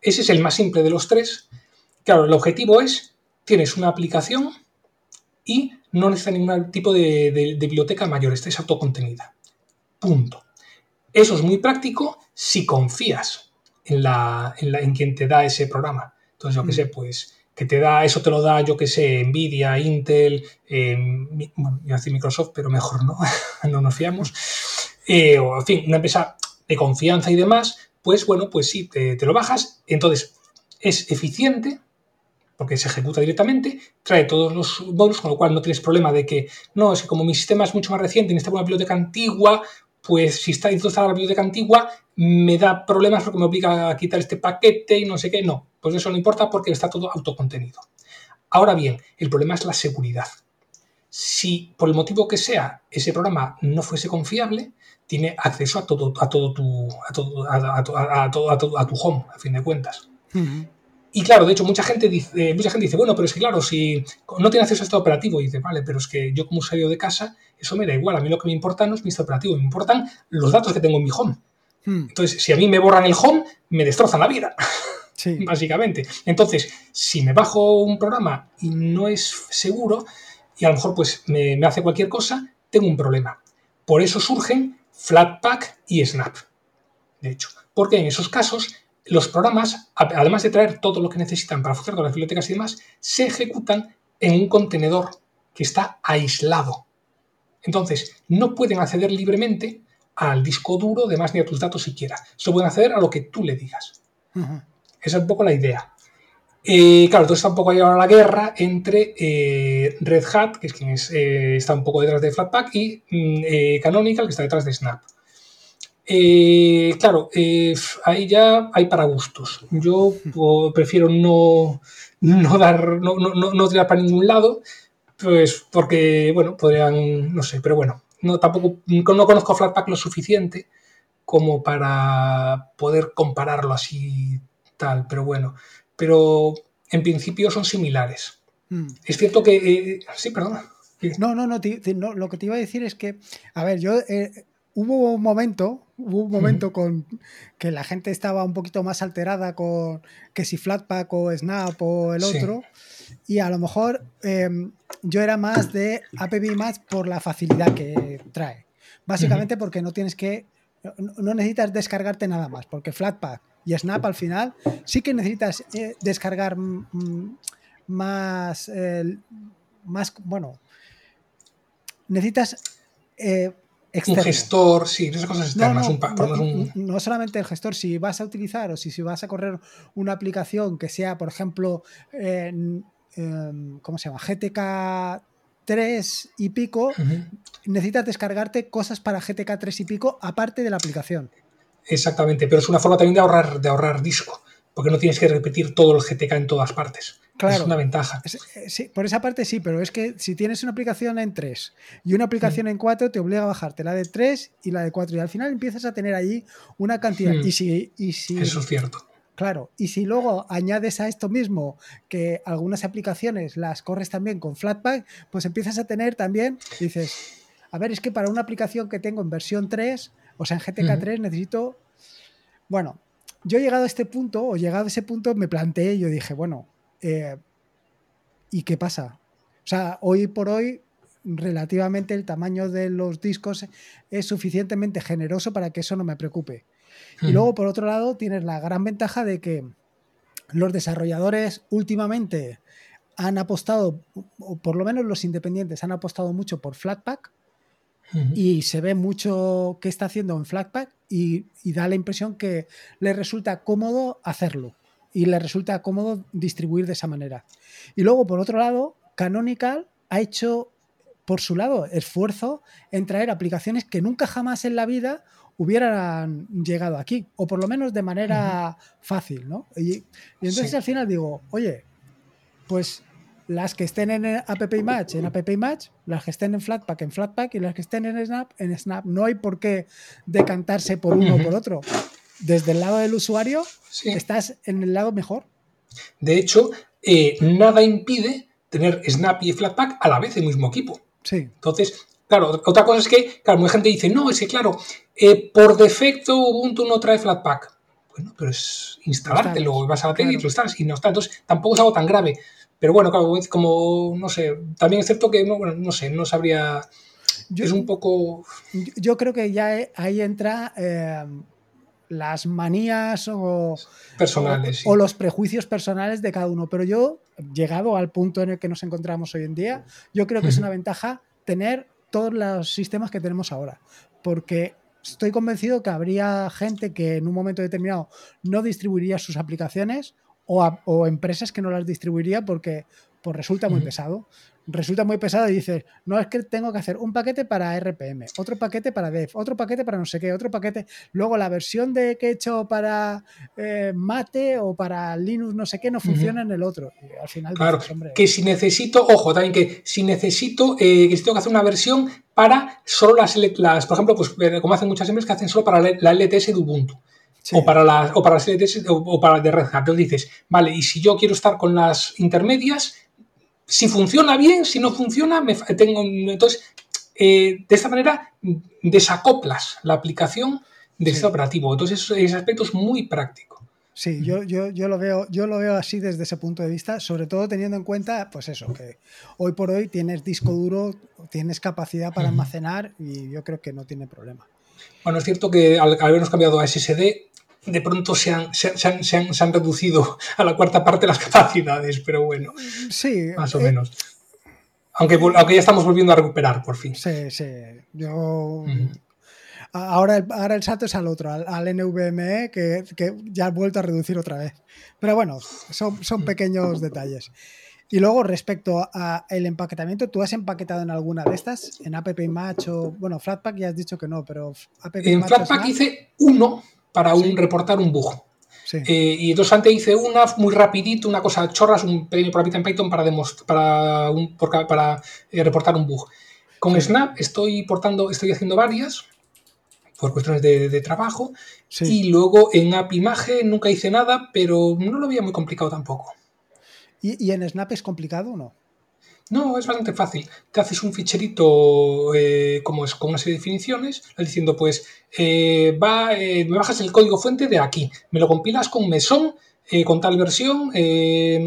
Ese es el más simple de los tres. Claro, el objetivo es, tienes una aplicación y no necesita ningún tipo de, biblioteca mayor, esta es autocontenida. Punto. Eso es muy práctico si confías en, la, en, quien te da ese programa. Entonces, yo qué mm. sé, pues que te da, eso te lo da, yo qué sé, Nvidia, Intel, eh, bueno, iba a decir Microsoft, pero mejor no, no nos fiamos. Eh, o, en fin, una empresa de confianza y demás, pues bueno, pues sí, te, lo bajas. Entonces, es eficiente, porque se ejecuta directamente, trae todos los módulos, con lo cual no tienes problema de que, no, es que como mi sistema es mucho más reciente y necesita una biblioteca antigua, pues si está instalada la biblioteca antigua, me da problemas porque me obliga a quitar este paquete y no sé qué. No, pues eso no importa porque está todo autocontenido. Ahora bien, el problema es la seguridad. Si por el motivo que sea ese programa no fuese confiable, tiene acceso a todo, a todo tu, a todo, a, todo, a tu home, a fin de cuentas. Y claro, de hecho, mucha gente dice, mucha gente dice, bueno, pero es que claro, si no tiene acceso a este operativo, y dice, vale, pero es que yo como usuario de casa, eso me da igual. A mí lo que me importa no es mi estado operativo, me importan los datos que tengo en mi home. Hmm. Entonces, si a mí me borran el home, me destrozan la vida. Básicamente. Entonces, si me bajo un programa y no es seguro, y a lo mejor pues me, me hace cualquier cosa, tengo un problema. Por eso surgen Flatpak y Snap. De hecho, porque en esos casos los programas, además de traer todo lo que necesitan para funcionar con las bibliotecas y demás, se ejecutan en un contenedor que está aislado. Entonces, no pueden acceder libremente al disco duro, además ni a tus datos siquiera. Solo pueden acceder a lo que tú le digas. Esa es un poco la idea. Eh, claro, entonces está un poco ahí ahora la guerra entre eh, Red Hat, que es quien eh, está un poco detrás de Flatpak, y mm, Canonical, que está detrás de Snap. Eh, claro, eh, ahí ya hay para gustos. Yo prefiero no, no dar, no, no, tirar para ningún lado, pues porque, bueno, podrían, no sé, pero bueno, no tampoco, no conozco Flatpak lo suficiente como para poder compararlo así tal, pero bueno, pero en principio son similares. Hmm. Es cierto que, eh, sí, perdona. No, no, no, lo que te iba a decir es que, a ver, yo hubo un momento, hubo un momento con que la gente estaba un poquito más alterada con que si Flatpak o Snap o el otro. Y a lo mejor em, yo era más de APB más por la facilidad que trae. Básicamente porque no tienes que. No necesitas descargarte nada más, porque Flatpak y Snap al final sí que necesitas eh, descargar más. más. Bueno. Necesitas. Eh, un gestor, sí, esas cosas externas. No, solamente el gestor, si vas a utilizar o si, si vas a correr una aplicación que sea, por ejemplo, ¿cómo se llama? GTK 3 y pico, necesitas descargarte cosas para GTK 3 y pico aparte de la aplicación. Exactamente, pero es una forma también de ahorrar, de ahorrar disco, porque no tienes que repetir todo el GTK en todas partes. Claro. Es una ventaja. Sí, por esa parte sí, pero es que si tienes una aplicación en 3 y una aplicación mm. en 4, te obliga a bajarte la de 3 y la de 4. Y al final empiezas a tener allí una cantidad. Mm. Y, si, y si, Eso es cierto. Claro, y si luego añades a esto mismo que algunas aplicaciones las corres también con Flatpak, pues empiezas a tener también, dices, a ver, es que para una aplicación que tengo en versión 3, o sea, en GTK 3 necesito, bueno, yo he llegado a este punto, o llegado a ese punto, me planteé, yo dije, bueno, eh, ¿Y qué pasa? O sea, hoy por hoy, relativamente el tamaño de los discos es suficientemente generoso para que eso no me preocupe. Y hmm. luego, por otro lado, tienes la gran ventaja de que los desarrolladores últimamente han apostado, o por lo menos los independientes han apostado mucho por Flatpak y se ve mucho que está haciendo en Flatpak y, y, da la impresión que le resulta cómodo hacerlo. y le resulta cómodo distribuir de esa manera. Y luego, por otro lado, Canonical ha hecho por su lado esfuerzo en traer aplicaciones que nunca jamás en la vida hubieran llegado aquí, o por lo menos de manera fácil, ¿no? Y, entonces al final digo, oye, pues las que estén en App Match, en App Match, las que estén en Flatpak, en Flatpak, y las que estén en Snap, en Snap. No hay por qué decantarse por uno o por otro. Desde el lado del usuario, estás en el lado mejor. De hecho, eh, nada impide tener Snap y Flatpak a la vez en el mismo equipo. Sí. Entonces, claro, otra cosa es que, claro, mucha gente dice, no, es que, claro, eh, por defecto Ubuntu no trae Flatpak. Bueno, pero es instalártelo, vas a la tele y lo instalas y no está. Entonces, tampoco es algo tan grave. Pero bueno, claro, como, no sé, también es cierto que, no, bueno, no sé, no sabría... es un poco... Yo creo que ya ahí entra eh, las manías o, personales, o, los prejuicios personales de cada uno. Pero yo, llegado al punto en el que nos encontramos hoy en día, yo creo que es una ventaja tener todos los sistemas que tenemos ahora. Porque estoy convencido que habría gente que en un momento determinado no distribuiría sus aplicaciones o, empresas que no las distribuiría porque pues resulta muy pesado. Resulta muy pesado y dices, no es que tengo que hacer un paquete para RPM, otro paquete para Dev, otro paquete para no sé qué, otro paquete. Luego la versión de que he hecho para eh, Mate o para Linux no sé qué no funciona en el otro. al final claro, que si necesito, ojo, también que si necesito, eh, que si tengo que hacer una versión para solo las, las por ejemplo, pues eh, como hacen muchas empresas que hacen solo para la LTS de Ubuntu. O para las o para las o, para de Red Hat. Entonces dices, vale, y si yo quiero estar con las intermedias, si funciona bien, si no funciona, me tengo. Entonces, eh, de esta manera desacoplas la aplicación del sistema operativo. Entonces, ese aspecto es muy práctico. Sí, yo, yo, yo, lo veo, yo lo veo así desde ese punto de vista, sobre todo teniendo en cuenta, pues eso, que hoy por hoy tienes disco duro, tienes capacidad para almacenar y yo creo que no tiene problema. Bueno, es cierto que al habernos cambiado a SSD, de pronto se han, se, han, reducido a la cuarta parte las capacidades, pero bueno, sí, más o eh, menos. Aunque, aunque ya estamos volviendo a recuperar por fin. Sí, sí. Yo. Ahora el, ahora el salto es al otro, al, NVMe, que, ya ha vuelto a reducir otra vez. Pero bueno, son, son pequeños detalles. Y luego, respecto al empaquetamiento, ¿tú has empaquetado en alguna de estas? ¿En App Match o, bueno, Flatpak ya has dicho que no, pero App En Flatpak hice uno para un, reportar un bug. Eh, y entonces antes hice una muy rapidito, una cosa chorras, un pequeño programa en Python para, para, un, para eh, reportar un bug. Con Snap estoy portando, estoy haciendo varias por cuestiones de, trabajo. Y luego en App Imagen nunca hice nada, pero no lo veía muy complicado tampoco. ¿Y, y en Snap es complicado o no? No, es bastante fácil. Te haces un ficherito eh, como es, con una serie de definiciones, diciendo, pues, eh, va, eh, me bajas el código fuente de aquí, me lo compilas con mesón, con tal versión,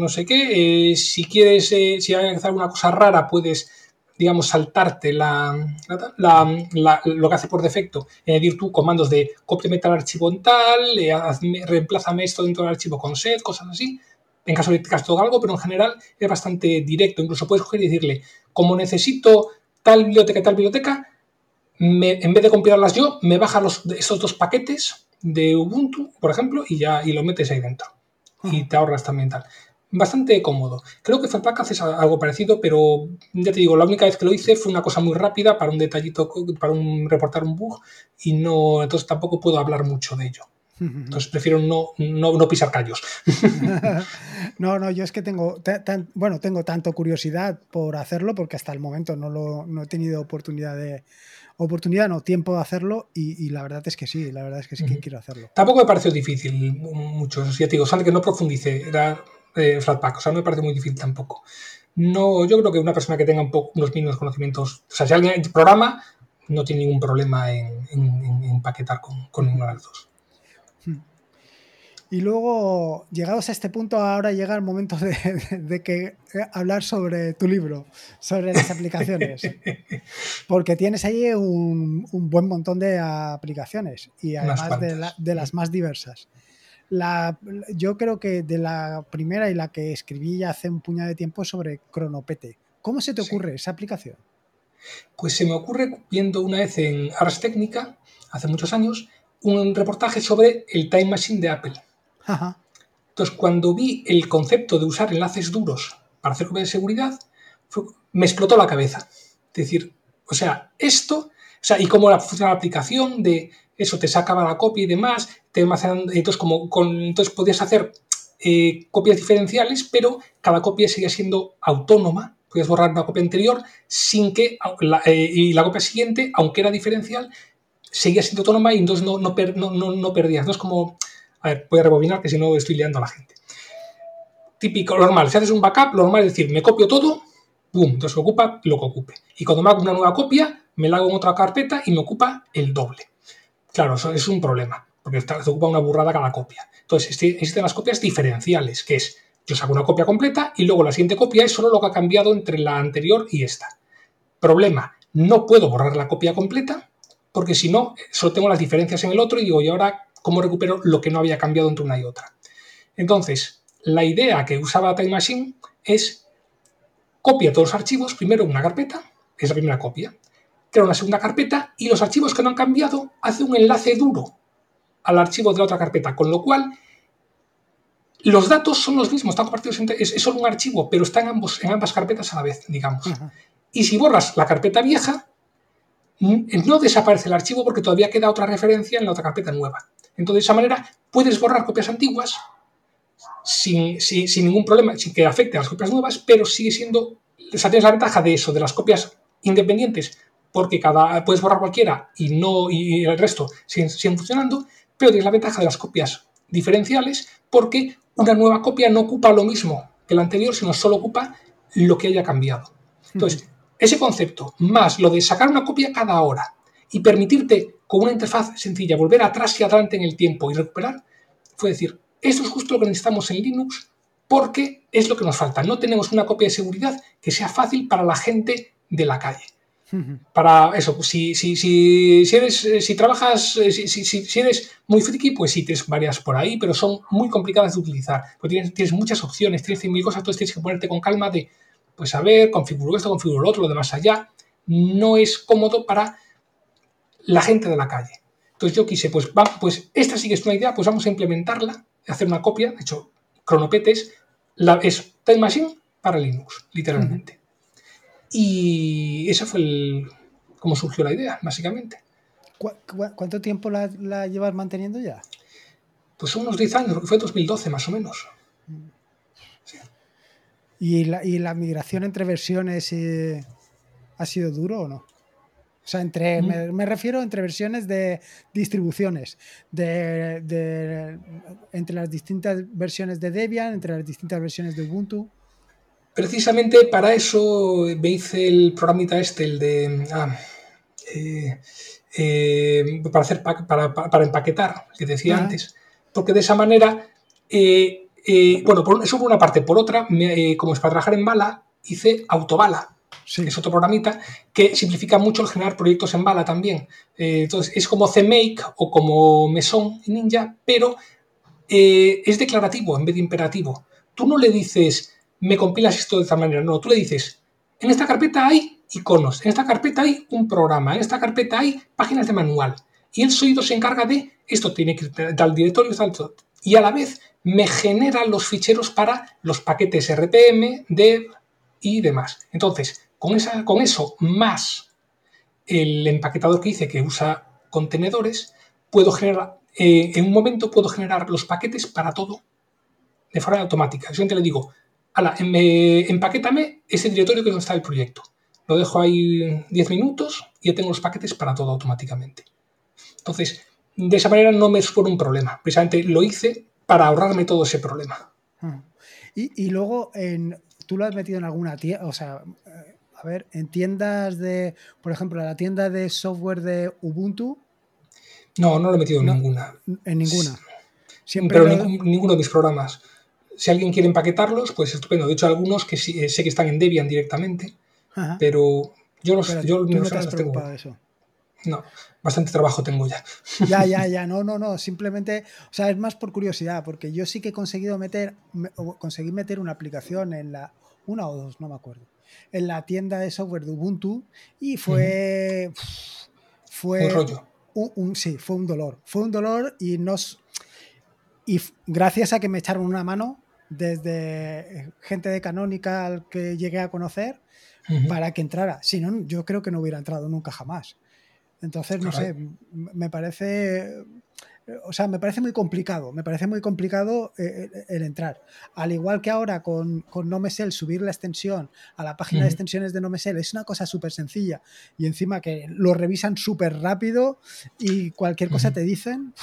no sé qué. si quieres, si hay que hacer alguna cosa rara, puedes, digamos, saltarte la, lo que hace por defecto, añadir tú comandos de copia tal archivo en tal, reemplázame esto dentro del archivo con set, cosas así en caso de todo algo, pero en general es bastante directo. Incluso puedes coger y decirle, como necesito tal biblioteca, tal biblioteca, en vez de compilarlas yo, me baja los, estos dos paquetes de Ubuntu, por ejemplo, y ya y lo metes ahí dentro. Y te ahorras también tal. Bastante cómodo. Creo que Flatpak hace algo parecido, pero ya te digo, la única vez que lo hice fue una cosa muy rápida para un detallito, para un, reportar un bug, y no, entonces tampoco puedo hablar mucho de ello. Entonces prefiero no, no, pisar callos. no, no, yo es que tengo, bueno, tengo tanto curiosidad por hacerlo porque hasta el momento no, lo, no he tenido oportunidad de, oportunidad, no, tiempo de hacerlo y, la verdad es que sí, la verdad es que sí que quiero hacerlo. Tampoco me pareció difícil mucho, ya te digo, que no profundice, era eh, Flatpak, o sea, no me parece muy difícil tampoco. No, yo creo que una persona que tenga un poco, unos mínimos conocimientos, o sea, si alguien programa, no tiene ningún problema en, empaquetar con, con ninguno de los dos. Y luego, llegados a este punto, ahora llega el momento de, que eh, hablar sobre tu libro, sobre las aplicaciones. Porque tienes ahí un, buen montón de aplicaciones y además de, las más diversas. La, yo creo que de la primera y la que escribí ya hace un puñado de tiempo sobre Cronopete. ¿Cómo se te ocurre esa aplicación? Pues se me ocurre viendo una vez en Ars Técnica, hace muchos años, un reportaje sobre el Time Machine de Apple. Entonces, cuando vi el concepto de usar enlaces duros para hacer copias de seguridad, me explotó la cabeza. Es decir, o sea, esto, o sea, y cómo funciona la aplicación de eso, te sacaba la copia y demás, te entonces, como con, entonces podías hacer eh, copias diferenciales, pero cada copia seguía siendo autónoma. Podías borrar una copia anterior sin que, eh, y la copia siguiente, aunque era diferencial, seguía siendo autónoma y entonces no, no, no, no perdías. No es como, a ver, voy a rebobinar que si no estoy liando a la gente. Típico, normal, si haces un backup, lo normal es decir, me copio todo, boom, entonces ocupa lo que ocupe. Y cuando me hago una nueva copia, me la hago en otra carpeta y me ocupa el doble. Claro, eso es un problema, porque se ocupa una burrada cada copia. Entonces, existen las copias diferenciales, que es, yo saco una copia completa y luego la siguiente copia es solo lo que ha cambiado entre la anterior y esta. Problema, no puedo borrar la copia completa, porque si no, solo tengo las diferencias en el otro y digo, ¿y ahora cómo recupero lo que no había cambiado entre una y otra? Entonces, la idea que usaba Time Machine es copia todos los archivos, primero una carpeta, es la primera copia, crea una segunda carpeta y los archivos que no han cambiado hace un enlace duro al archivo de la otra carpeta, con lo cual los datos son los mismos, están compartidos entre, es, solo un archivo, pero están ambos, en ambas carpetas a la vez, digamos. Y si borras la carpeta vieja, no desaparece el archivo porque todavía queda otra referencia en la otra carpeta nueva. Entonces, de esa manera, puedes borrar copias antiguas sin, ningún problema, sin que afecte a las copias nuevas, pero sigue siendo, o sea, tienes la ventaja de eso, de las copias independientes, porque cada puedes borrar cualquiera y no y el resto siguen, funcionando, pero tienes la ventaja de las copias diferenciales porque una nueva copia no ocupa lo mismo que la anterior, sino solo ocupa lo que haya cambiado. Entonces, ese concepto, más lo de sacar una copia cada hora y permitirte con una interfaz sencilla volver atrás y adelante en el tiempo y recuperar, fue decir, esto es justo lo que necesitamos en Linux porque es lo que nos falta. No tenemos una copia de seguridad que sea fácil para la gente de la calle. Para eso, pues, si, si, si, si, eres, si trabajas, eh, si, si, eres muy friki, pues sí, tienes varias por ahí, pero son muy complicadas de utilizar. Porque tienes, tienes muchas opciones, tienes mil cosas, entonces tienes que ponerte con calma de, pues a ver, configuro esto, configuro lo otro, lo demás allá. No es cómodo para la gente de la calle. Entonces yo quise, pues, va, pues esta sí que es una idea, pues vamos a implementarla, hacer una copia, de hecho, Cronopetes, la, es Time Machine para Linux, literalmente. Y esa fue el, como surgió la idea, básicamente. cuánto tiempo la, llevas manteniendo ya? Pues unos 10 años, que fue 2012 más o menos. ¿Y, la, migración entre versiones eh, ha sido duro o no? O sea, entre, mm. me, refiero entre versiones de distribuciones, de, entre las distintas versiones de Debian, entre las distintas versiones de Ubuntu. Precisamente para eso me hice el programita este, el de... Ah, eh, eh, para, hacer, para, para, empaquetar, que decía antes, porque de esa manera, eh, bueno, eso por una parte, por otra, como es para trabajar en bala, hice autobala, es otro programita que simplifica mucho el generar proyectos en bala también. entonces, es como CMake o como Meson Ninja, pero es declarativo en vez de imperativo. Tú no le dices, me compilas esto de esta manera. No, tú le dices, en esta carpeta hay iconos, en esta carpeta hay un programa, en esta carpeta hay páginas de manual. Y el sonido se encarga de, esto tiene que ir al directorio, tal, y a la vez me genera los ficheros para los paquetes RPM, dev y demás. Entonces, con, eso más el empaquetador que hice que usa contenedores, puedo generar, eh, en un momento puedo generar los paquetes para todo de forma automática. Yo le digo, ala, empaquétame ese directorio que es donde está el proyecto. Lo dejo ahí 10 minutos y ya tengo los paquetes para todo automáticamente. Entonces, de esa manera no me supone un problema. Precisamente lo hice para ahorrarme todo ese problema. Ah. Y, luego, en, ¿tú lo has metido en alguna tienda? O sea, eh, a ver, en tiendas de, por ejemplo, la tienda de software de Ubuntu. No, no lo he metido en ninguna. En ninguna. Siempre Pero ninguno de mis programas si alguien quiere empaquetarlos, pues estupendo. De hecho, algunos que sí, sé que están en Debian directamente, pero yo los, yo no tengo. eso. No, bastante trabajo tengo ya. Ya, ya, ya, no, no, no, simplemente, o sea, es más por curiosidad, porque yo sí que he conseguido meter, conseguí meter una aplicación en la, una o dos, no me acuerdo, en la tienda de software de Ubuntu y fue, fue un rollo. sí, fue un dolor, fue un dolor y nos, y gracias a que me echaron una mano desde gente de Canonical que llegué a conocer para que entrara. Si no, yo creo que no hubiera entrado nunca jamás. Entonces, no sé, me parece o sea, me parece muy complicado, me parece muy complicado eh, eh, el, entrar. Al igual que ahora con, con NoMesel, subir la extensión a la página de extensiones de NoMesel es una cosa súper sencilla y encima que lo revisan súper rápido y cualquier cosa te dicen,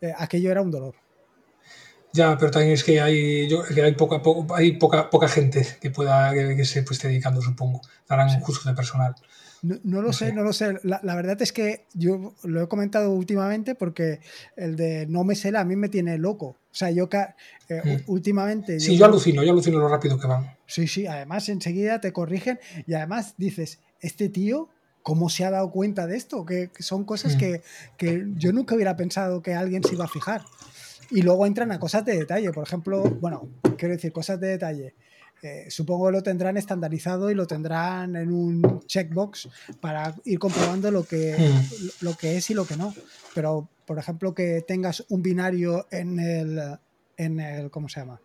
eh, aquello era un dolor. Ya, pero también es que hay, yo, que hay, poca, hay poca, poca gente que pueda que, se pues, esté dedicando, supongo. Darán un curso de personal. No, lo sé, no lo sé. La, verdad es que yo lo he comentado últimamente porque el de no me sé, a mí me tiene loco. O sea, yo eh, mm. últimamente. Sí, yo, alucino, yo alucino lo rápido que van. Sí, sí, además enseguida te corrigen y además dices, este tío, ¿cómo se ha dado cuenta de esto? Que, son cosas mm. que, que yo nunca hubiera pensado que alguien se iba a fijar. Y luego entran a cosas de detalle, por ejemplo, bueno, quiero decir, cosas de detalle supongo que lo tendrán estandarizado y lo tendrán en un checkbox para ir comprobando lo que, hmm. lo que es y lo que no. Pero, por ejemplo, que tengas un binario en el, en el ¿cómo se llama?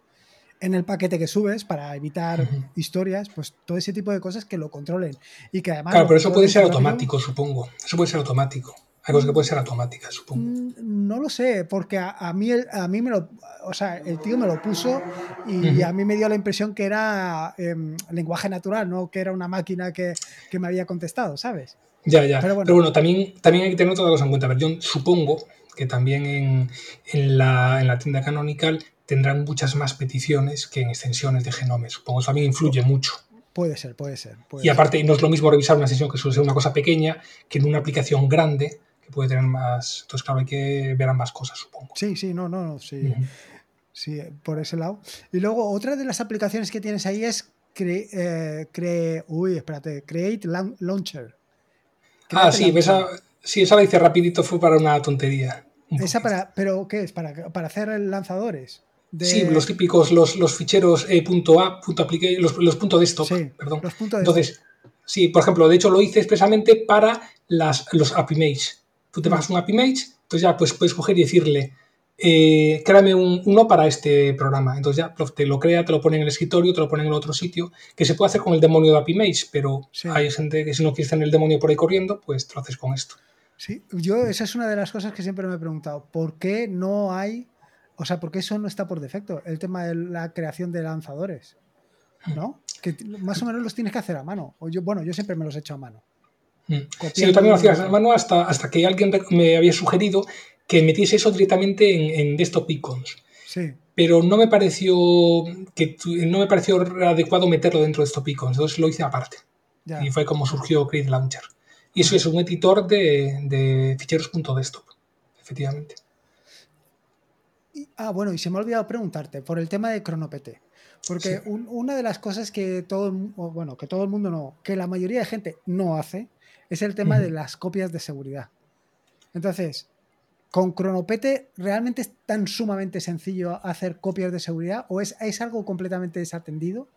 En el paquete que subes para evitar historias, pues todo ese tipo de cosas que lo controlen. Y que además. Claro, pero eso puede ser automático, supongo. Eso puede ser automático. Hay cosas que pueden ser automáticas, supongo. Mm, no lo sé, porque a, mí, a mí me lo. O sea, el tío me lo puso y a mí me dio la impresión que era em, lenguaje natural, no que era una máquina que, me había contestado, ¿sabes? Ya, ya. Pero bueno, también, también hay que tener otra cosa en cuenta. A ver, yo supongo que también en, en, la, en la tienda Canonical tendrán muchas más peticiones que en extensiones de Genome. Supongo que también influye mucho. Puede ser, puede ser. y aparte, no es lo mismo revisar una sesión que suele ser una cosa pequeña que en una aplicación grande puede tener más. Entonces, claro, hay que ver ambas cosas, supongo. Sí, sí, no, no, sí. Sí, por ese lado. Y luego, otra de las aplicaciones que tienes ahí es eh, uy, espérate, Create Launcher. ah, sí, esa, sí, esa la hice rapidito, fue para una tontería. esa para, pero ¿qué es? ¿Para, para hacer lanzadores? Sí, los típicos, los, los ficheros eh, .a, .aplique, los, los punto desktop, perdón. Los Entonces, sí, por ejemplo, de hecho lo hice expresamente para las, los API Tú te bajas un API Image, entonces ya pues, puedes coger y decirle, eh, créame un, uno para este programa. Entonces ya te lo crea, te lo pone en el escritorio, te lo pone en el otro sitio, que se puede hacer con el demonio de API Image, pero hay gente que si no quieres tener el demonio por ahí corriendo, pues te lo haces con esto. Sí, yo esa es una de las cosas que siempre me he preguntado. ¿Por qué no hay, o sea, por qué eso no está por defecto? El tema de la creación de lanzadores, ¿no? Que más o menos los tienes que hacer a mano. O yo, bueno, yo siempre me los he hecho a mano. Mm. Sí, yo también lo hacía a mano hasta, hasta que alguien me había sugerido que metiese eso directamente en, en desktop icons. Sí. Pero no me pareció que no me pareció adecuado meterlo dentro de desktop icons, entonces lo hice aparte. Y fue como surgió Create Launcher. Y eso es un editor de, de ficheros.desktop, efectivamente. ah, bueno, y se me ha olvidado preguntarte por el tema de ChronoPT. Porque una de las cosas que todo, bueno, que todo el mundo no, que la mayoría de gente no hace, es el tema de las copias de seguridad. Entonces, con Cronopete, ¿realmente es tan sumamente sencillo hacer copias de seguridad o es, es algo completamente desatendido?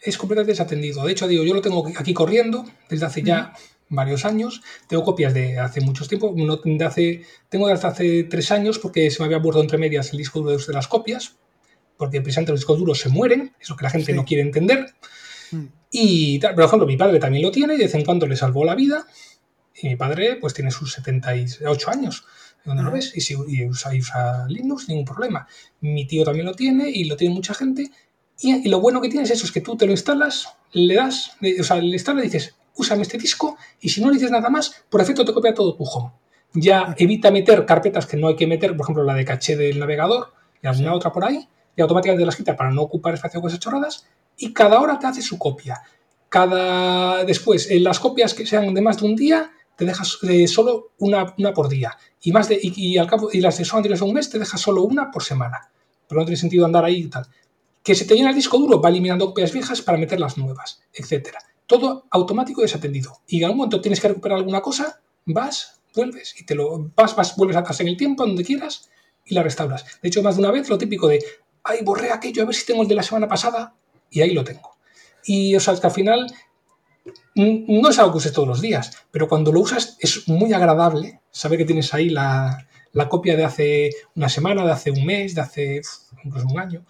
Es completamente desatendido. De hecho, digo, yo lo tengo aquí corriendo desde hace ya varios años. Tengo copias de hace mucho tiempo. De hace, tengo desde hace tres años porque se me había muerto entre medias el disco duro de las copias. Porque precisamente los discos duros se mueren, eso que la gente no quiere entender. Y, por ejemplo, mi padre también lo tiene y de vez en cuando le salvó la vida. Y mi padre, pues, tiene sus 78 años, donde lo ves, y, si, usa, Linux, ningún problema. Mi tío también lo tiene y lo tiene mucha gente. Y, lo bueno que tienes es eso, es que tú te lo instalas, le das, o sea, le instalas y dices, úsame este disco, y si no le dices nada más, por efecto te copia todo tu home. Ya evita meter carpetas que no hay que meter, por ejemplo, la de caché del navegador y alguna otra por ahí, y automáticamente las quita para no ocupar espacio con esas chorradas, y cada hora te hace su copia. Cada después, en las copias que sean de más de un día, te dejas eh, solo una, una, por día. Y más de, y, al cabo, y las de son anteriores a un mes, te dejas solo una por semana. Pero no tiene sentido andar ahí y tal. Que se te llena el disco duro, va eliminando copias viejas para meter las nuevas, etcétera. Todo automático y desatendido. Y en algún momento tienes que recuperar alguna cosa, vas, vuelves y te lo vas, vas, vuelves atrás en el tiempo, donde quieras, y la restauras. De hecho, más de una vez lo típico de, ay, borré aquello, a ver si tengo el de la semana pasada, y ahí lo tengo. Y o sea, que al final no es algo que uses todos los días, pero cuando lo usas es muy agradable saber que tienes ahí la, la copia de hace una semana, de hace un mes, de hace incluso un año.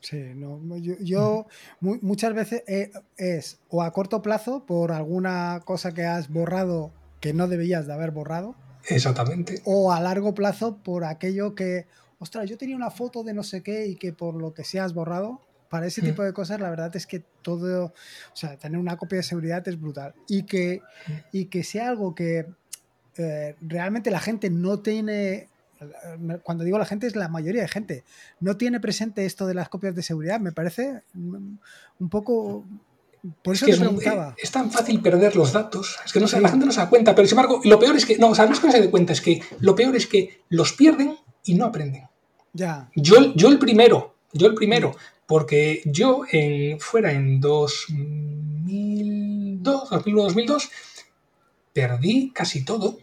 Sí, no, yo, muchas veces eh, es o a corto plazo por alguna cosa que has borrado que no debías de haber borrado. Exactamente. O a largo plazo por aquello que, ostras, yo tenía una foto de no sé qué y que por lo que sea has borrado. Para ese mm. tipo de cosas, la verdad es que todo, o sea, tener una copia de seguridad es brutal. Y que, mm. y que sea algo que eh, realmente la gente no tiene cuando digo la gente es la mayoría de gente, no tiene presente esto de las copias de seguridad, me parece un poco... Por eso es te preguntaba. Es, tan fácil perder los datos, es que no la gente no se da cuenta, pero sin embargo, lo peor es que, no, o sea, no es que no se dé cuenta, es que lo peor es que los pierden y no aprenden. Ya. Yo, yo el primero, yo el primero, porque yo en, fuera en 2002, 2001, 2002, perdí casi todo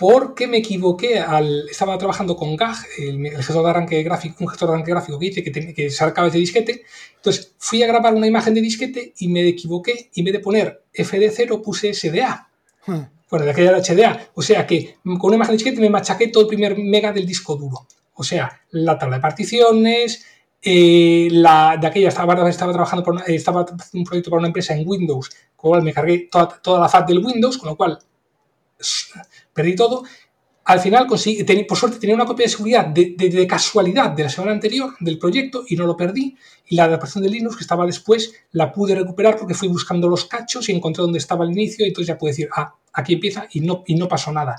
porque me equivoqué al. Estaba trabajando con GAG, el, gestor de arranque gráfico, un gestor de arranque gráfico que dice que, que sacaba de disquete. Entonces fui a grabar una imagen de disquete y me equivoqué. Y en vez de poner FD0 puse SDA. Hmm. Bueno, de aquella era HDA. O sea que con una imagen de disquete me machaqué todo el primer mega del disco duro. O sea, la tabla de particiones, eh, la, de aquella estaba, estaba trabajando por estaba haciendo un proyecto para una empresa en Windows, con lo cual me cargué toda, toda la FAT del Windows, con lo cual perdí todo. Al final, conseguí, por suerte, tenía una copia de seguridad de, casualidad de la semana anterior del proyecto y no lo perdí. Y la adaptación de Linux que estaba después la pude recuperar porque fui buscando los cachos y encontré dónde estaba el inicio y entonces ya pude decir, ah, aquí empieza y no, y no pasó nada.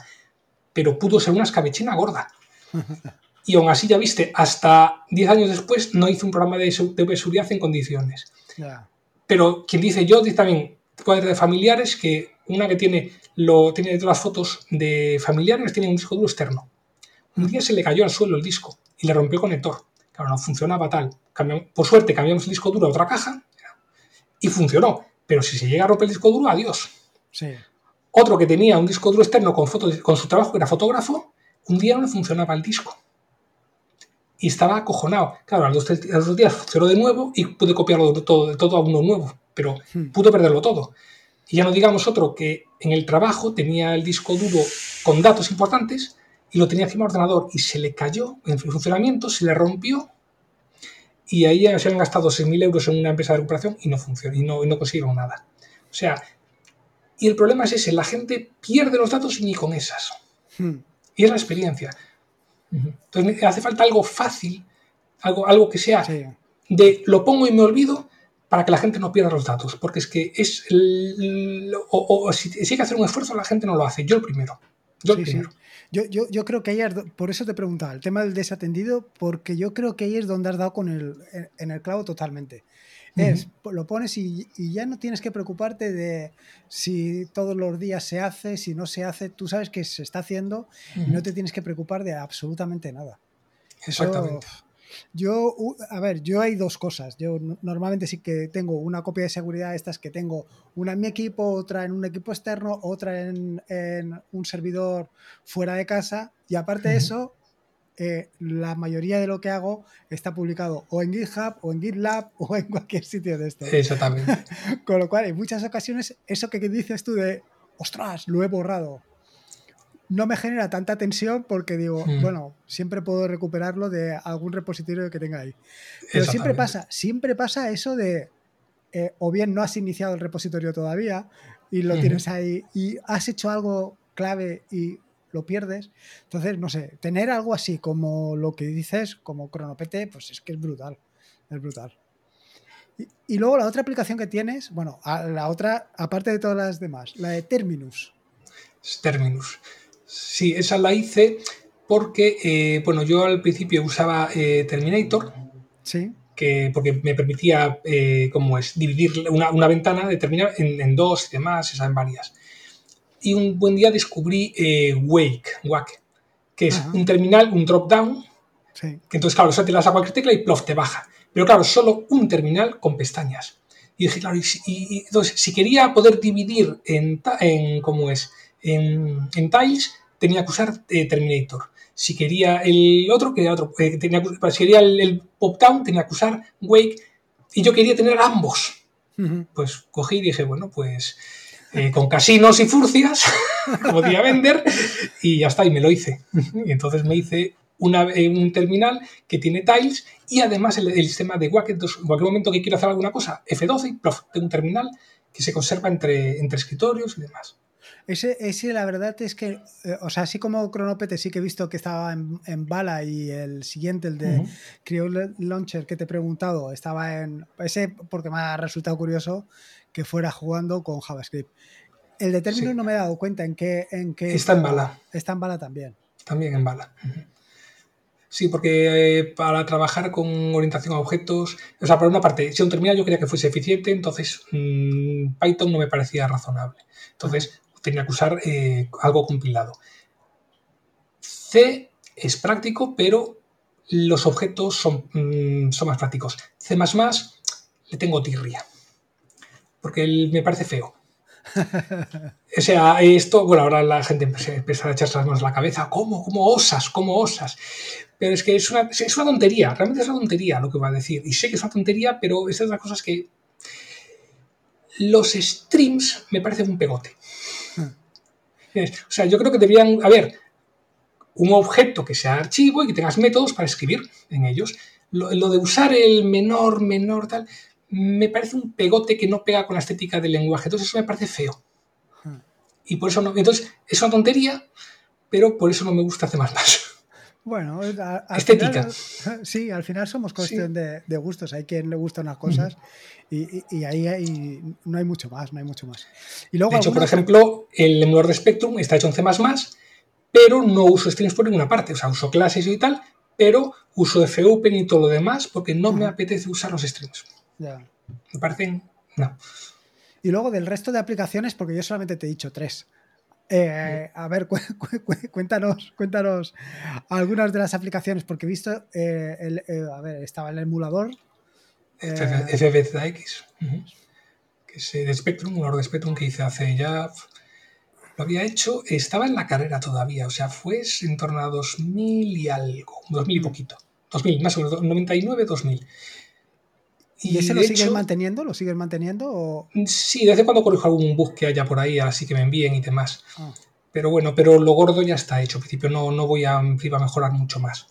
Pero pudo ser una escabechina gorda. Y aún así, ya viste, hasta 10 años después no hice un programa de, seguridad en condiciones. Pero quien dice yo, dice también cuadros de familiares que una que tiene lo tiene todas las fotos de familiares, tiene un disco duro externo. Un día se le cayó al suelo el disco y le rompió el conector. Claro, no funcionaba tal. por suerte cambiamos el disco duro a otra caja y funcionó. Pero si se llega a romper el disco duro, adiós. Otro que tenía un disco duro externo con, fotos, con su trabajo, que era fotógrafo, un día no le funcionaba el disco. Y estaba acojonado. Claro, a los, dos días funcionó de nuevo y pude copiarlo todo, todo a uno nuevo. Pero hmm. pudo perderlo todo. Y ya no digamos otro que en el trabajo tenía el disco duro con datos importantes y lo tenía encima del ordenador y se le cayó en funcionamiento, se le rompió y ahí se han gastado 6.000 euros en una empresa de recuperación y no funcionó y no, no consiguieron nada. O sea, y el problema es ese, la gente pierde los datos y ni con esas. Hmm. Y es la experiencia. Entonces hace falta algo fácil, algo, algo que sea de lo pongo y me olvido para que la gente no pierda los datos, porque es que es o, si, hay que hacer un esfuerzo la gente no lo hace, yo el primero. Yo el primero. Yo, yo, yo, creo que ahí es, por eso te preguntaba, el tema del desatendido, porque yo creo que ahí es donde has dado con el, en el clavo totalmente. Es, lo pones y, ya no tienes que preocuparte de si todos los días se hace, si no se hace, tú sabes que se está haciendo y no te tienes que preocupar de absolutamente nada. Exactamente. Yo, a ver, yo hay dos cosas. Yo normalmente sí que tengo una copia de seguridad, estas que tengo una en mi equipo, otra en un equipo externo, otra en, un servidor fuera de casa. Y aparte de eso, eh, la mayoría de lo que hago está publicado o en GitHub o en GitLab o en cualquier sitio de esto. Exactamente. Con lo cual, en muchas ocasiones, eso que dices tú de, ostras, lo he borrado no me genera tanta tensión porque digo, hmm. bueno, siempre puedo recuperarlo de algún repositorio que tenga ahí. Pero siempre pasa, siempre pasa eso de, eh, o bien no has iniciado el repositorio todavía y lo tienes ahí y has hecho algo clave y lo pierdes. Entonces, no sé, tener algo así como lo que dices, como Cronopete, pues es que es brutal, es brutal. Y, y luego la otra aplicación que tienes, bueno, la otra, aparte de todas las demás, la de Terminus. Terminus. Sí, esa la hice porque, eh, bueno, yo al principio usaba eh, Terminator. Sí. Que, porque me permitía, eh, como es, dividir una, ventana determinada en, dos y demás, esa en varias. Y un buen día descubrí Wake, Wake, que es un terminal, un drop-down, sí. que entonces, claro, o te das a cualquier tecla y plof, te baja. Pero claro, solo un terminal con pestañas. Y dije, claro, y, entonces, si quería poder dividir en, en ¿cómo es? En, en tiles, tenía que usar eh, Terminator. Si quería el otro, quería otro. Eh, tenía, si quería el, Pop-Down, tenía que usar Wake. Y yo quería tener ambos. Pues cogí y dije, bueno, pues eh, con casinos y furcias, podía vender, y ya está, y me lo hice. Y entonces me hice una, eh, un terminal que tiene tiles y además el, sistema de Wacket, en cualquier momento que quiero hacer alguna cosa, F12 y tengo un terminal que se conserva entre, entre escritorios y demás. Ese, ese, la verdad es que, eh, o sea, así como Cronopete sí que he visto que estaba en, bala y el siguiente, el de uh Launcher que te he preguntado, estaba en. Ese, porque me ha resultado curioso que fuera jugando con JavaScript. El de términos no me he dado cuenta en qué. En qué está en bala. Está en bala también. También en bala. Sí, porque eh, para trabajar con orientación a objetos, o sea, por una parte, si un terminal yo quería que fuese eficiente, entonces mm, Python no me parecía razonable. Entonces, tenía que usar eh, algo compilado. C es práctico, pero los objetos son, mm, son más prácticos. C le tengo tirria, porque me parece feo. o sea, esto, bueno, ahora la gente empieza a echarse las manos a la cabeza. ¿Cómo? ¿Cómo osas? ¿Cómo osas? Pero es que es una, es una tontería, realmente es una tontería lo que va a decir. Y sé que es una tontería, pero es de las cosas que los streams me parecen un pegote. O sea, yo creo que deberían haber un objeto que sea archivo y que tengas métodos para escribir en ellos. Lo, de usar el menor, menor, tal, me parece un pegote que no pega con la estética del lenguaje. Entonces eso me parece feo. Y por eso no. Entonces, es una tontería, pero por eso no me gusta hacer más más. Bueno, estética. sí, al final somos cuestión de, gustos. Hay quien le gustan unas cosas y, ahí no hay mucho más, no hay mucho más. Y luego de hecho, por ejemplo, el emulador de Spectrum está hecho en C++, pero no uso strings por ninguna parte. O sea, uso clases y tal, pero uso FOpen y todo lo demás porque no me apetece usar los strings. Ya. Me parecen... No. Y luego del resto de aplicaciones, porque yo solamente te he dicho tres. Eh, a ver, cuéntanos, cuéntanos algunas de las aplicaciones, porque he visto, eh, el, eh, a ver, estaba el emulador. FBZX, que es de Spectrum, un de Spectrum que hice hace ya, lo había hecho, estaba en la carrera todavía, o sea, fue en torno a 2000 y algo, 2000 y mm. poquito, 2000, más o menos, 99, 2000. ¿Y, ese lo sigues manteniendo? ¿Lo sigues manteniendo? Sí, de vez en cuando corrijo algún bug que haya por ahí, así que me envíen y demás. Ah. Pero bueno, pero lo gordo ya está hecho. En principio no, no voy a, a mejorar mucho más.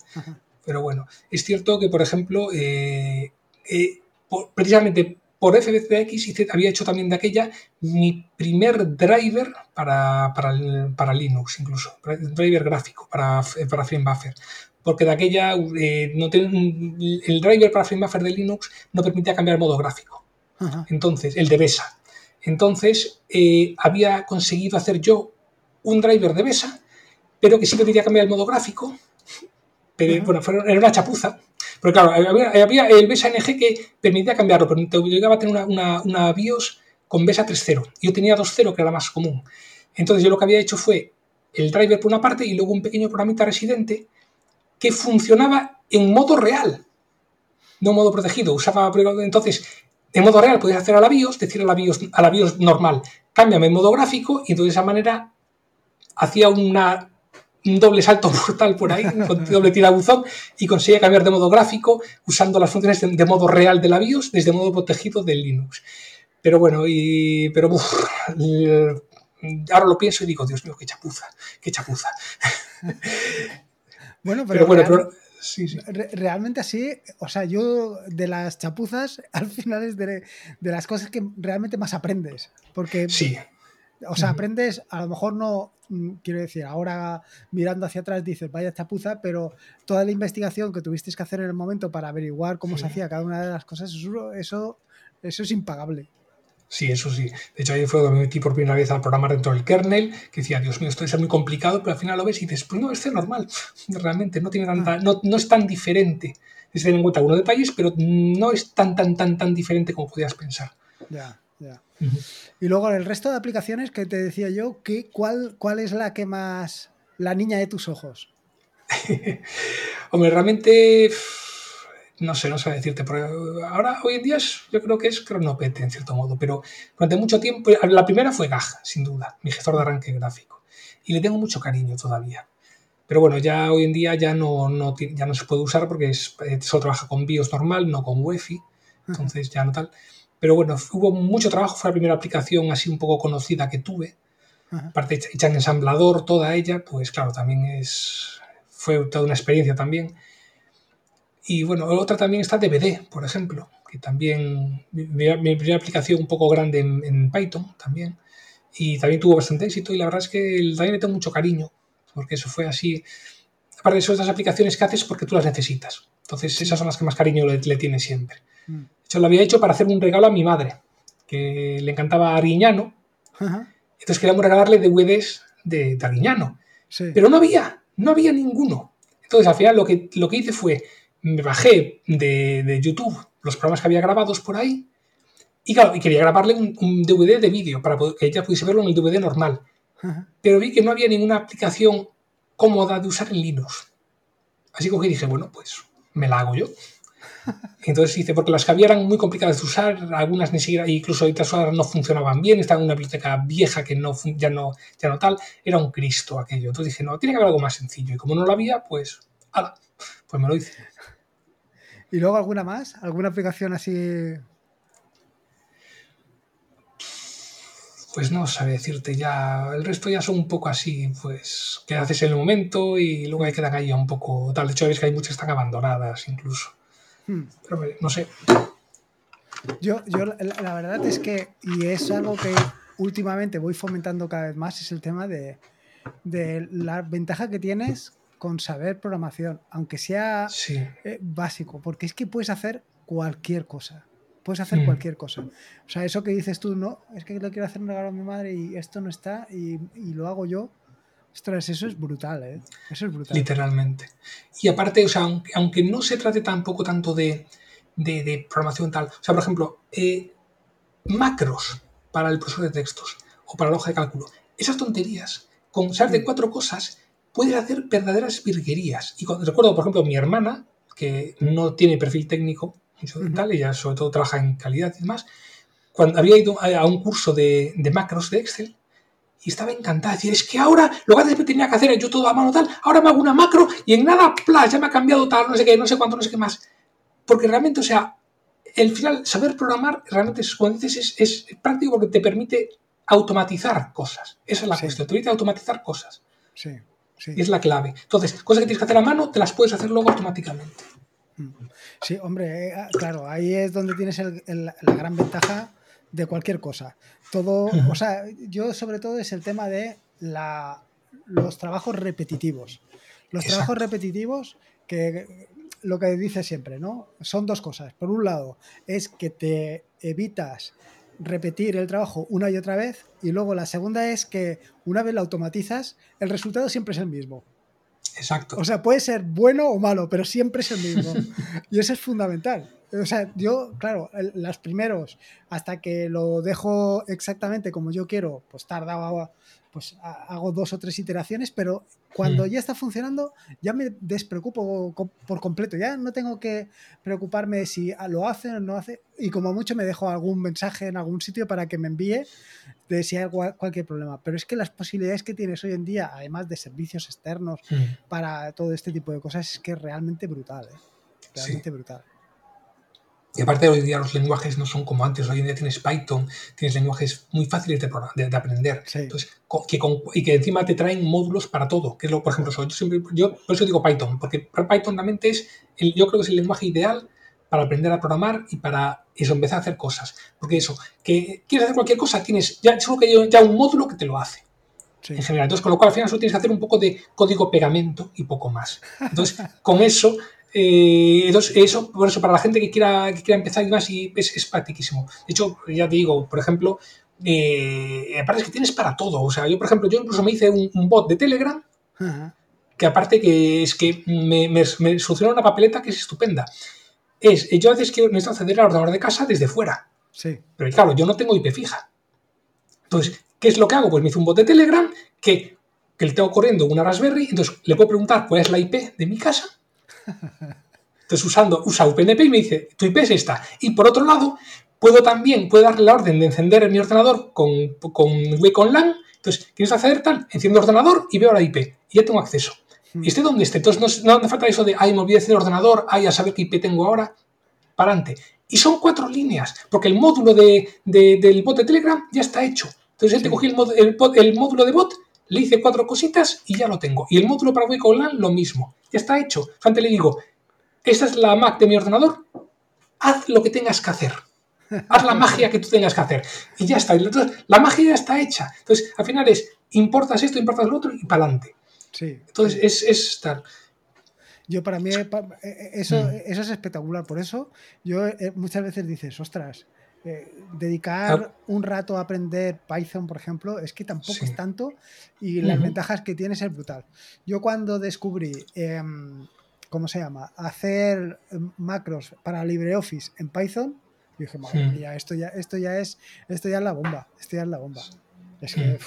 Pero bueno, es cierto que, por ejemplo, eh, eh, precisamente por FBCX había hecho también de aquella mi primer driver para, para, Linux, incluso, driver gráfico para, para Buffer porque de aquella eh, no el driver para FrameBuffer de Linux no permitía cambiar el modo gráfico. Entonces, el de BESA. Entonces, eh, había conseguido hacer yo un driver de BESA, pero que sí permitía cambiar el modo gráfico. Pero, bueno, era una chapuza. Pero claro, había, el BESA NG que permitía cambiarlo, pero te obligaba a tener una, una, BIOS con BESA 3.0. Yo tenía 2.0, que era más común. Entonces, yo lo que había hecho fue el driver por una parte y luego un pequeño programita residente que funcionaba en modo real, no modo protegido. Usaba, entonces, en modo real podías hacer a la BIOS, decir a la BIOS, a la BIOS normal, cámbiame en modo gráfico, y entonces de esa manera hacía una, un doble salto mortal por ahí, con doble tirabuzón, y conseguía cambiar de modo gráfico usando las funciones de, modo real de la BIOS desde modo protegido del Linux. Pero bueno, y, pero ahora lo pienso y digo, Dios mío, qué chapuza, qué chapuza. Bueno, pero, bueno, realmente así, o sea, yo de las chapuzas al final es de, las cosas que realmente más aprendes. Porque, sí. o sea, aprendes, a lo mejor no, mm, quiero decir, ahora mirando hacia atrás dices, vaya chapuza, pero toda la investigación que tuviste que hacer en el momento para averiguar cómo se hacía cada una de las cosas, eso, eso, eso es impagable. Sí, eso sí. De hecho, ahí fue donde me metí por primera vez al programa dentro del kernel, que decía, Dios mío, esto debe ser muy complicado, pero al final lo ves y dices, pues no, es normal. Realmente no tiene tanta, no, no es tan diferente. Es tener en cuenta uno de país, pero no es tan, tan, tan, tan diferente como podías pensar. Ya, ya. Y luego el resto de aplicaciones que te decía yo, ¿qué, cuál, ¿cuál es la que más, la niña de tus ojos? Hombre, realmente no sé, no sé decirte, pero ahora hoy en día yo creo que es cronopete en cierto modo, pero durante mucho tiempo, la primera fue GAG, sin duda, mi gestor de arranque gráfico, y le tengo mucho cariño todavía. Pero bueno, ya hoy en día ya no, ya no se puede usar porque es, eh, solo trabaja con BIOS normal, no con UEFI, entonces ya no tal. Pero bueno, hubo mucho trabajo, fue la primera aplicación así un poco conocida que tuve. Aparte, hecha en ensamblador, toda ella, pues claro, también es. Fue toda una experiencia también. Y bueno, otra también está DVD, por ejemplo, que también. Mi, primera aplicación un poco grande en, Python también. Y también tuvo bastante éxito. Y la verdad es que también le tengo mucho cariño, porque eso fue así. Aparte de esas aplicaciones que haces porque tú las necesitas. Entonces, esas son las que más cariño le, le tiene siempre. Mm. De hecho, lo había hecho para hacer un regalo a mi madre, que le encantaba Arguiñano. Entonces queríamos regalarle DVDs de, de Arguiñano. Pero no había, no había ninguno. Entonces, al final, lo que, lo que hice fue, me bajé de, YouTube los programas que había grabados por ahí y, claro, y quería grabarle un, DVD de vídeo para que ella pudiese verlo en el DVD normal. Pero vi que no había ninguna aplicación cómoda de usar en Linux. Así que dije, bueno, pues me la hago yo. Entonces dice, porque las que había eran muy complicadas de usar, algunas ni siquiera, incluso otras no funcionaban bien, estaba en una biblioteca vieja que no, ya, no, ya no tal, era un Cristo aquello. Entonces dije, no, tiene que haber algo más sencillo. Y como no lo había, pues, ala, pues me lo hice. ¿Y luego alguna más? ¿Alguna aplicación así? Pues no sabe decirte ya. El resto ya son un poco así, pues, que haces en el momento y luego hay quedan ahí un poco tal. De hecho, ves que hay muchas que están abandonadas incluso. Hmm. Pero no sé. Yo, yo la, verdad es que, y es algo que últimamente voy fomentando cada vez más, es el tema de, la ventaja que tienes con saber programación, aunque sea eh, básico, porque es que puedes hacer cualquier cosa. Puedes hacer hmm. cualquier cosa. O sea, eso que dices tú, no, es que le quiero hacer un regalo a mi madre y esto no está y, y lo hago yo Ostras, eso es brutal, ¿eh? Eso es brutal. Literalmente. Y aparte, o sea, aunque, no se trate tampoco tanto de, de, programación tal, o sea, por ejemplo, eh, macros para el profesor de textos o para la hoja de cálculo, esas tonterías, con saber de mm. cuatro cosas, puedes hacer verdaderas virguerías. Y cuando, recuerdo, por ejemplo, mi hermana, que no tiene perfil técnico, tal, ella sobre todo trabaja en calidad y demás, cuando había ido a un curso de, de macros de Excel, y estaba encantada. Decir, es que ahora lo que antes tenía que hacer yo todo a mano tal, ahora me hago una macro y en nada, pla, ya me ha cambiado tal, no sé qué, no sé cuánto, no sé qué más. Porque realmente, o sea, el final, saber programar, realmente, como dices, es, práctico porque te permite automatizar cosas. Esa es la cuestión, te permite automatizar cosas. Sí, sí. Es la clave. Entonces, cosas que tienes que hacer a mano, te las puedes hacer luego automáticamente. Mm. Sí, hombre, eh, ah, claro, ahí es donde tienes la gran ventaja de cualquier cosa. Todo, o sea, yo sobre todo es el tema de la, los trabajos repetitivos. Los trabajos repetitivos que lo que dice siempre, ¿no? Son dos cosas. Por un lado, es que te evitas repetir el trabajo una y otra vez y luego la segunda es que una vez lo automatizas, el resultado siempre es el mismo. Exacto. O sea, puede ser bueno o malo, pero siempre es el mismo. y eso es fundamental. O sea, yo, claro, los primeros, hasta que lo dejo exactamente como yo quiero, pues tardaba, pues hago dos o tres iteraciones, pero cuando ya está funcionando, ya me despreocupo por completo. Ya no tengo que preocuparme si lo hace o no hace. Y como mucho me dejo algún mensaje en algún sitio para que me envíe de si hay cualquier problema. Pero es que las posibilidades que tienes hoy en día, además de servicios externos para todo este tipo de cosas, es que es realmente brutal. ¿eh? Realmente brutal. Y aparte hoy día los lenguajes no son como antes, hoy en día tienes Python, tienes lenguajes muy fáciles de, de, aprender. Entonces, que y que encima te traen módulos para todo, que es lo, por ejemplo, yo siempre, yo por eso digo Python, porque Python realmente es, el, yo creo que es el lenguaje ideal para aprender a programar y para eso, empezar a hacer cosas. Porque eso, que quieres hacer cualquier cosa, tienes ya, solo que ya un módulo que te lo hace. En general. Entonces, con lo cual al final solo tienes que hacer un poco de código pegamento y poco más. Entonces, con eso eh, entonces, eso, por eso, para la gente que quiera, que quiera empezar y más, y es, es practiquísimo. De hecho, ya te digo, por ejemplo, eh, aparte es que tienes para todo. O sea, yo, por ejemplo, yo incluso me hice un, bot de Telegram, que aparte que es que me, me, soluciona una papeleta que es estupenda. Es, yo a veces quiero, necesito acceder al ordenador de casa desde fuera. Sí. Pero claro, yo no tengo IP fija. Entonces, ¿qué es lo que hago? Pues me hice un bot de Telegram que, que le tengo corriendo una Raspberry, entonces le puedo preguntar cuál es la IP de mi casa entonces, usando, usa UPnP y me dice, tu IP es esta. Y por otro lado, puedo también, puedo darle la orden de encender mi ordenador con, con Wacom LAN. Entonces, ¿quieres acceder tal? Enciendo el ordenador y veo la IP. Y ya tengo acceso. Y hmm. esté donde esté. Entonces, no, no hace falta eso de, ay, me olvidé de el ordenador, ay, a saber qué IP tengo ahora. para adelante. Y son cuatro líneas, porque el módulo de, del bot de Telegram ya está hecho. Entonces, te cogí el, el, módulo de bot, le hice cuatro cositas y ya lo tengo. Y el módulo para Online, lo mismo. Ya está hecho. Antes le digo, esta es la Mac de mi ordenador, haz lo que tengas que hacer. Haz la magia que tú tengas que hacer. Y ya está. Entonces, la magia ya está hecha. Entonces, al final es, importas esto, importas lo otro y para adelante. Sí. Entonces, es, es tal. Yo para mí eh, eh, eso, eso es espectacular. Por eso yo eh, muchas veces dices, ostras, dedicar un rato a aprender Python, por ejemplo, es que tampoco es tanto y las ventajas que tiene es brutal. Yo cuando descubrí, em, ¿cómo se llama? Hacer macros para LibreOffice en Python, dije, madre mía, esto ya, esto ya es, esto ya es la bomba, esto ya es la bomba. Es que...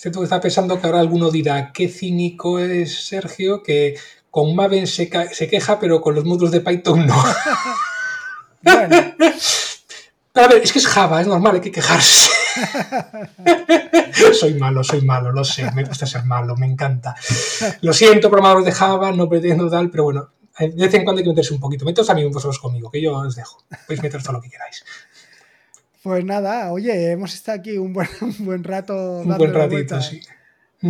que estás pensando que ahora alguno dirá, qué cínico es Sergio, que con Maven se, queja, pero con los módulos de Python no. bueno. Pero a ver, es que es Java, es normal, hay que quejarse. soy malo, soy malo, lo sé, me gusta ser malo, me encanta. Lo siento, programadores de Java, no pretendo tal, pero bueno, de vez en cuando hay que meterse un poquito. Meteos también vosotros conmigo, que yo os dejo. Podéis meter todo lo que queráis. Pues nada, oye, hemos estado aquí un buen, un buen rato. Un buen ratito, sí.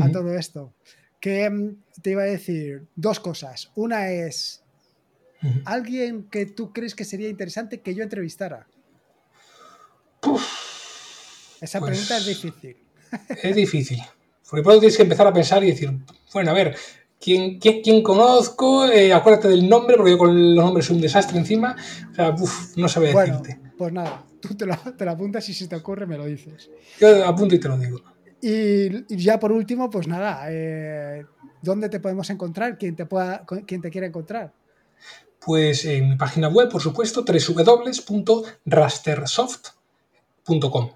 A todo esto. Que mm, te iba a decir dos cosas. Una es, ¿alguien que tú crees que sería interesante que yo entrevistara? Esa pues pregunta es difícil. Es difícil. Porque pronto tienes que empezar a pensar y decir, bueno, a ver, ¿quién, quién, conozco? Eh, acuérdate del nombre, porque yo con los nombres soy un desastre encima. O sea, uf, no sabía decirte. Pues nada, tú te lo, te lo apuntas y si te ocurre me lo dices. Yo apunto y te lo digo. Y, ya por último, pues nada, eh, ¿dónde te podemos encontrar? ¿Quién te, pueda, ¿Quién te quiera encontrar? Pues en mi página web, por supuesto, www.rastersoft.com.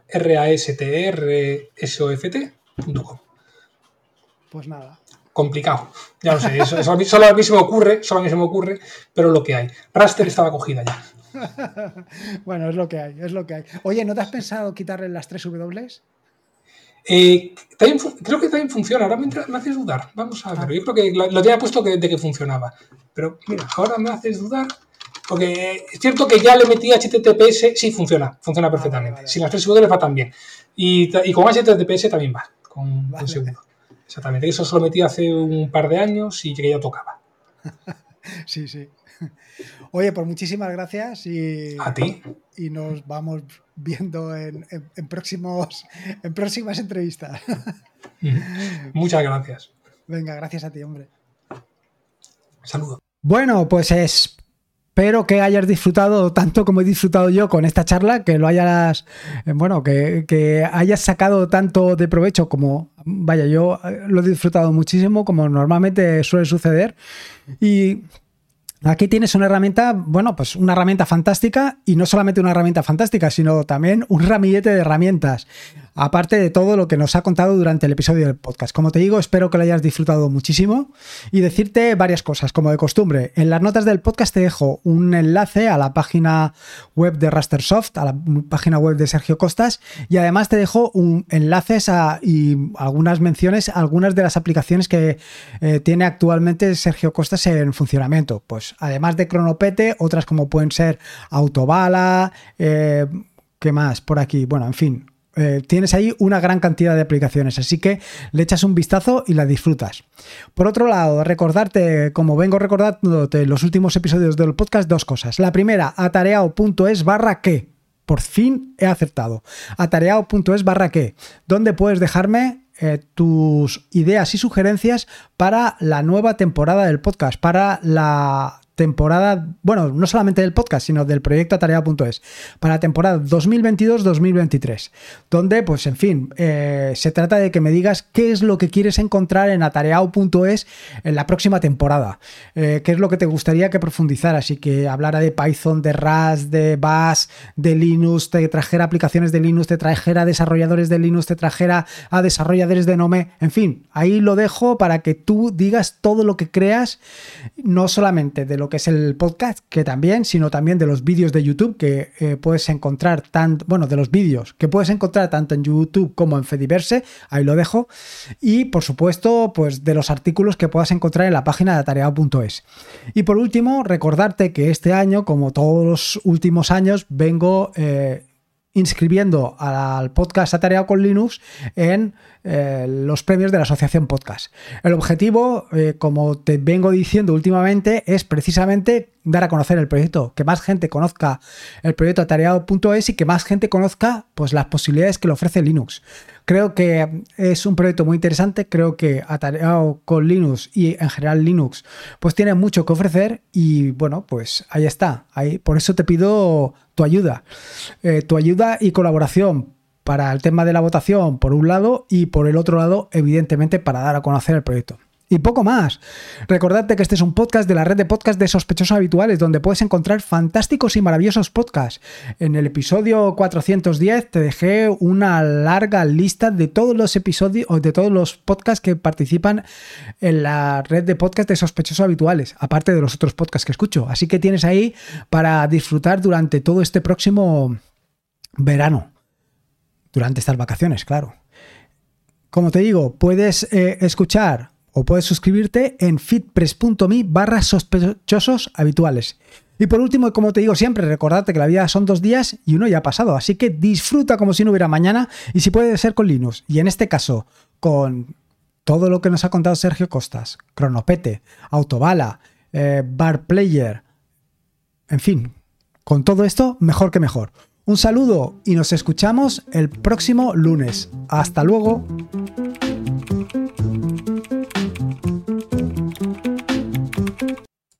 R-A-S-T-R-S-O-F-T.com. Pues nada. Complicado. Ya lo sé, eso, solo a mí se me ocurre, solo a mí se me ocurre, pero lo que hay. Raster estaba cogida ya. bueno, es lo que hay, es lo que hay. Oye, ¿no te has pensado quitarle las tres W? Eh, creo que también funciona, ahora me, haces dudar. Vamos a ver, yo creo que lo, tenía puesto de que funcionaba. Pero mira, ahora me haces dudar. Porque es cierto que ya le metí HTTPS, sí funciona, funciona perfectamente. Si las tres W va también. Y, y, con HTTPS también va, con, seguro. Exactamente, eso se lo metí hace un par de años y que ya tocaba. sí, sí. Oye, pues muchísimas gracias y, a ti. Y nos vamos viendo en, próximos, en próximas entrevistas. Muchas gracias. Venga, gracias a ti, hombre. Saludo. Bueno, pues espero que hayas disfrutado tanto como he disfrutado yo con esta charla, que lo hayas, eh, bueno, que, que hayas sacado tanto de provecho como, vaya, yo eh, lo he disfrutado muchísimo, como normalmente suele suceder. Y Aquí tienes una herramienta, bueno, pues una herramienta fantástica y no solamente una herramienta fantástica, sino también un ramillete de herramientas aparte de todo lo que nos ha contado durante el episodio del podcast. Como te digo, espero que lo hayas disfrutado muchísimo y decirte varias cosas, como de costumbre. En las notas del podcast te dejo un enlace a la página web de Rastersoft, a la página web de Sergio Costas y además te dejo un enlaces a, y algunas menciones a algunas de las aplicaciones que eh, tiene actualmente Sergio Costas en funcionamiento. Pues además de Cronopete, otras como pueden ser Autobala, eh, ¿qué más? Por aquí, bueno, en fin, eh, tienes ahí una gran cantidad de aplicaciones, así que le echas un vistazo y la disfrutas. Por otro lado, recordarte, como vengo recordándote los últimos episodios del podcast, dos cosas. La primera, atareao.es barra que. Por fin he aceptado. Atareao.es barra que, donde puedes dejarme eh, tus ideas y sugerencias para la nueva temporada del podcast, para la temporada, bueno, no solamente del podcast, sino del proyecto Atarea.es, para la temporada 2022-2023, donde, pues, en fin, eh, se trata de que me digas qué es lo que quieres encontrar en atareao.es en la próxima temporada, eh, qué es lo que te gustaría que profundizara, así que hablara de Python, de Rust, de Bash, de Linux, te trajera aplicaciones de Linux, te trajera desarrolladores de Linux, te trajera a desarrolladores de Nome, en fin, ahí lo dejo para que tú digas todo lo que creas, no solamente de lo lo que es el podcast, que también, sino también de los vídeos de YouTube que eh, puedes encontrar, tanto, bueno, de los vídeos que puedes encontrar tanto en YouTube como en Fediverse, ahí lo dejo, y por supuesto, pues de los artículos que puedas encontrar en la página de atareado.es. Y por último, recordarte que este año, como todos los últimos años, vengo... Eh, inscribiendo al podcast Atareado con Linux en eh, los premios de la Asociación Podcast. El objetivo, eh, como te vengo diciendo últimamente, es precisamente dar a conocer el proyecto, que más gente conozca el proyecto atareado.es y que más gente conozca pues, las posibilidades que le ofrece Linux. Creo que es un proyecto muy interesante, creo que Atareado con Linux y en general Linux pues tiene mucho que ofrecer y bueno, pues ahí está, ahí, por eso te pido tu ayuda, eh, tu ayuda y colaboración para el tema de la votación por un lado y por el otro lado, evidentemente, para dar a conocer el proyecto. Y poco más. Recordarte que este es un podcast de la red de podcast de sospechosos habituales, donde puedes encontrar fantásticos y maravillosos podcasts. En el episodio 410 te dejé una larga lista de todos los episodios de todos los podcasts que participan en la red de podcast de sospechosos habituales, aparte de los otros podcasts que escucho. Así que tienes ahí para disfrutar durante todo este próximo verano durante estas vacaciones, claro. Como te digo, puedes eh, escuchar o puedes suscribirte en fitpress.me barra sospechosos habituales. Y por último, como te digo siempre, recordarte que la vida son dos días y uno ya ha pasado, así que disfruta como si no hubiera mañana y si puede ser con Linux. Y en este caso, con todo lo que nos ha contado Sergio Costas, Cronopete, Autobala, eh, Bar Player, en fin, con todo esto, mejor que mejor. Un saludo y nos escuchamos el próximo lunes. Hasta luego.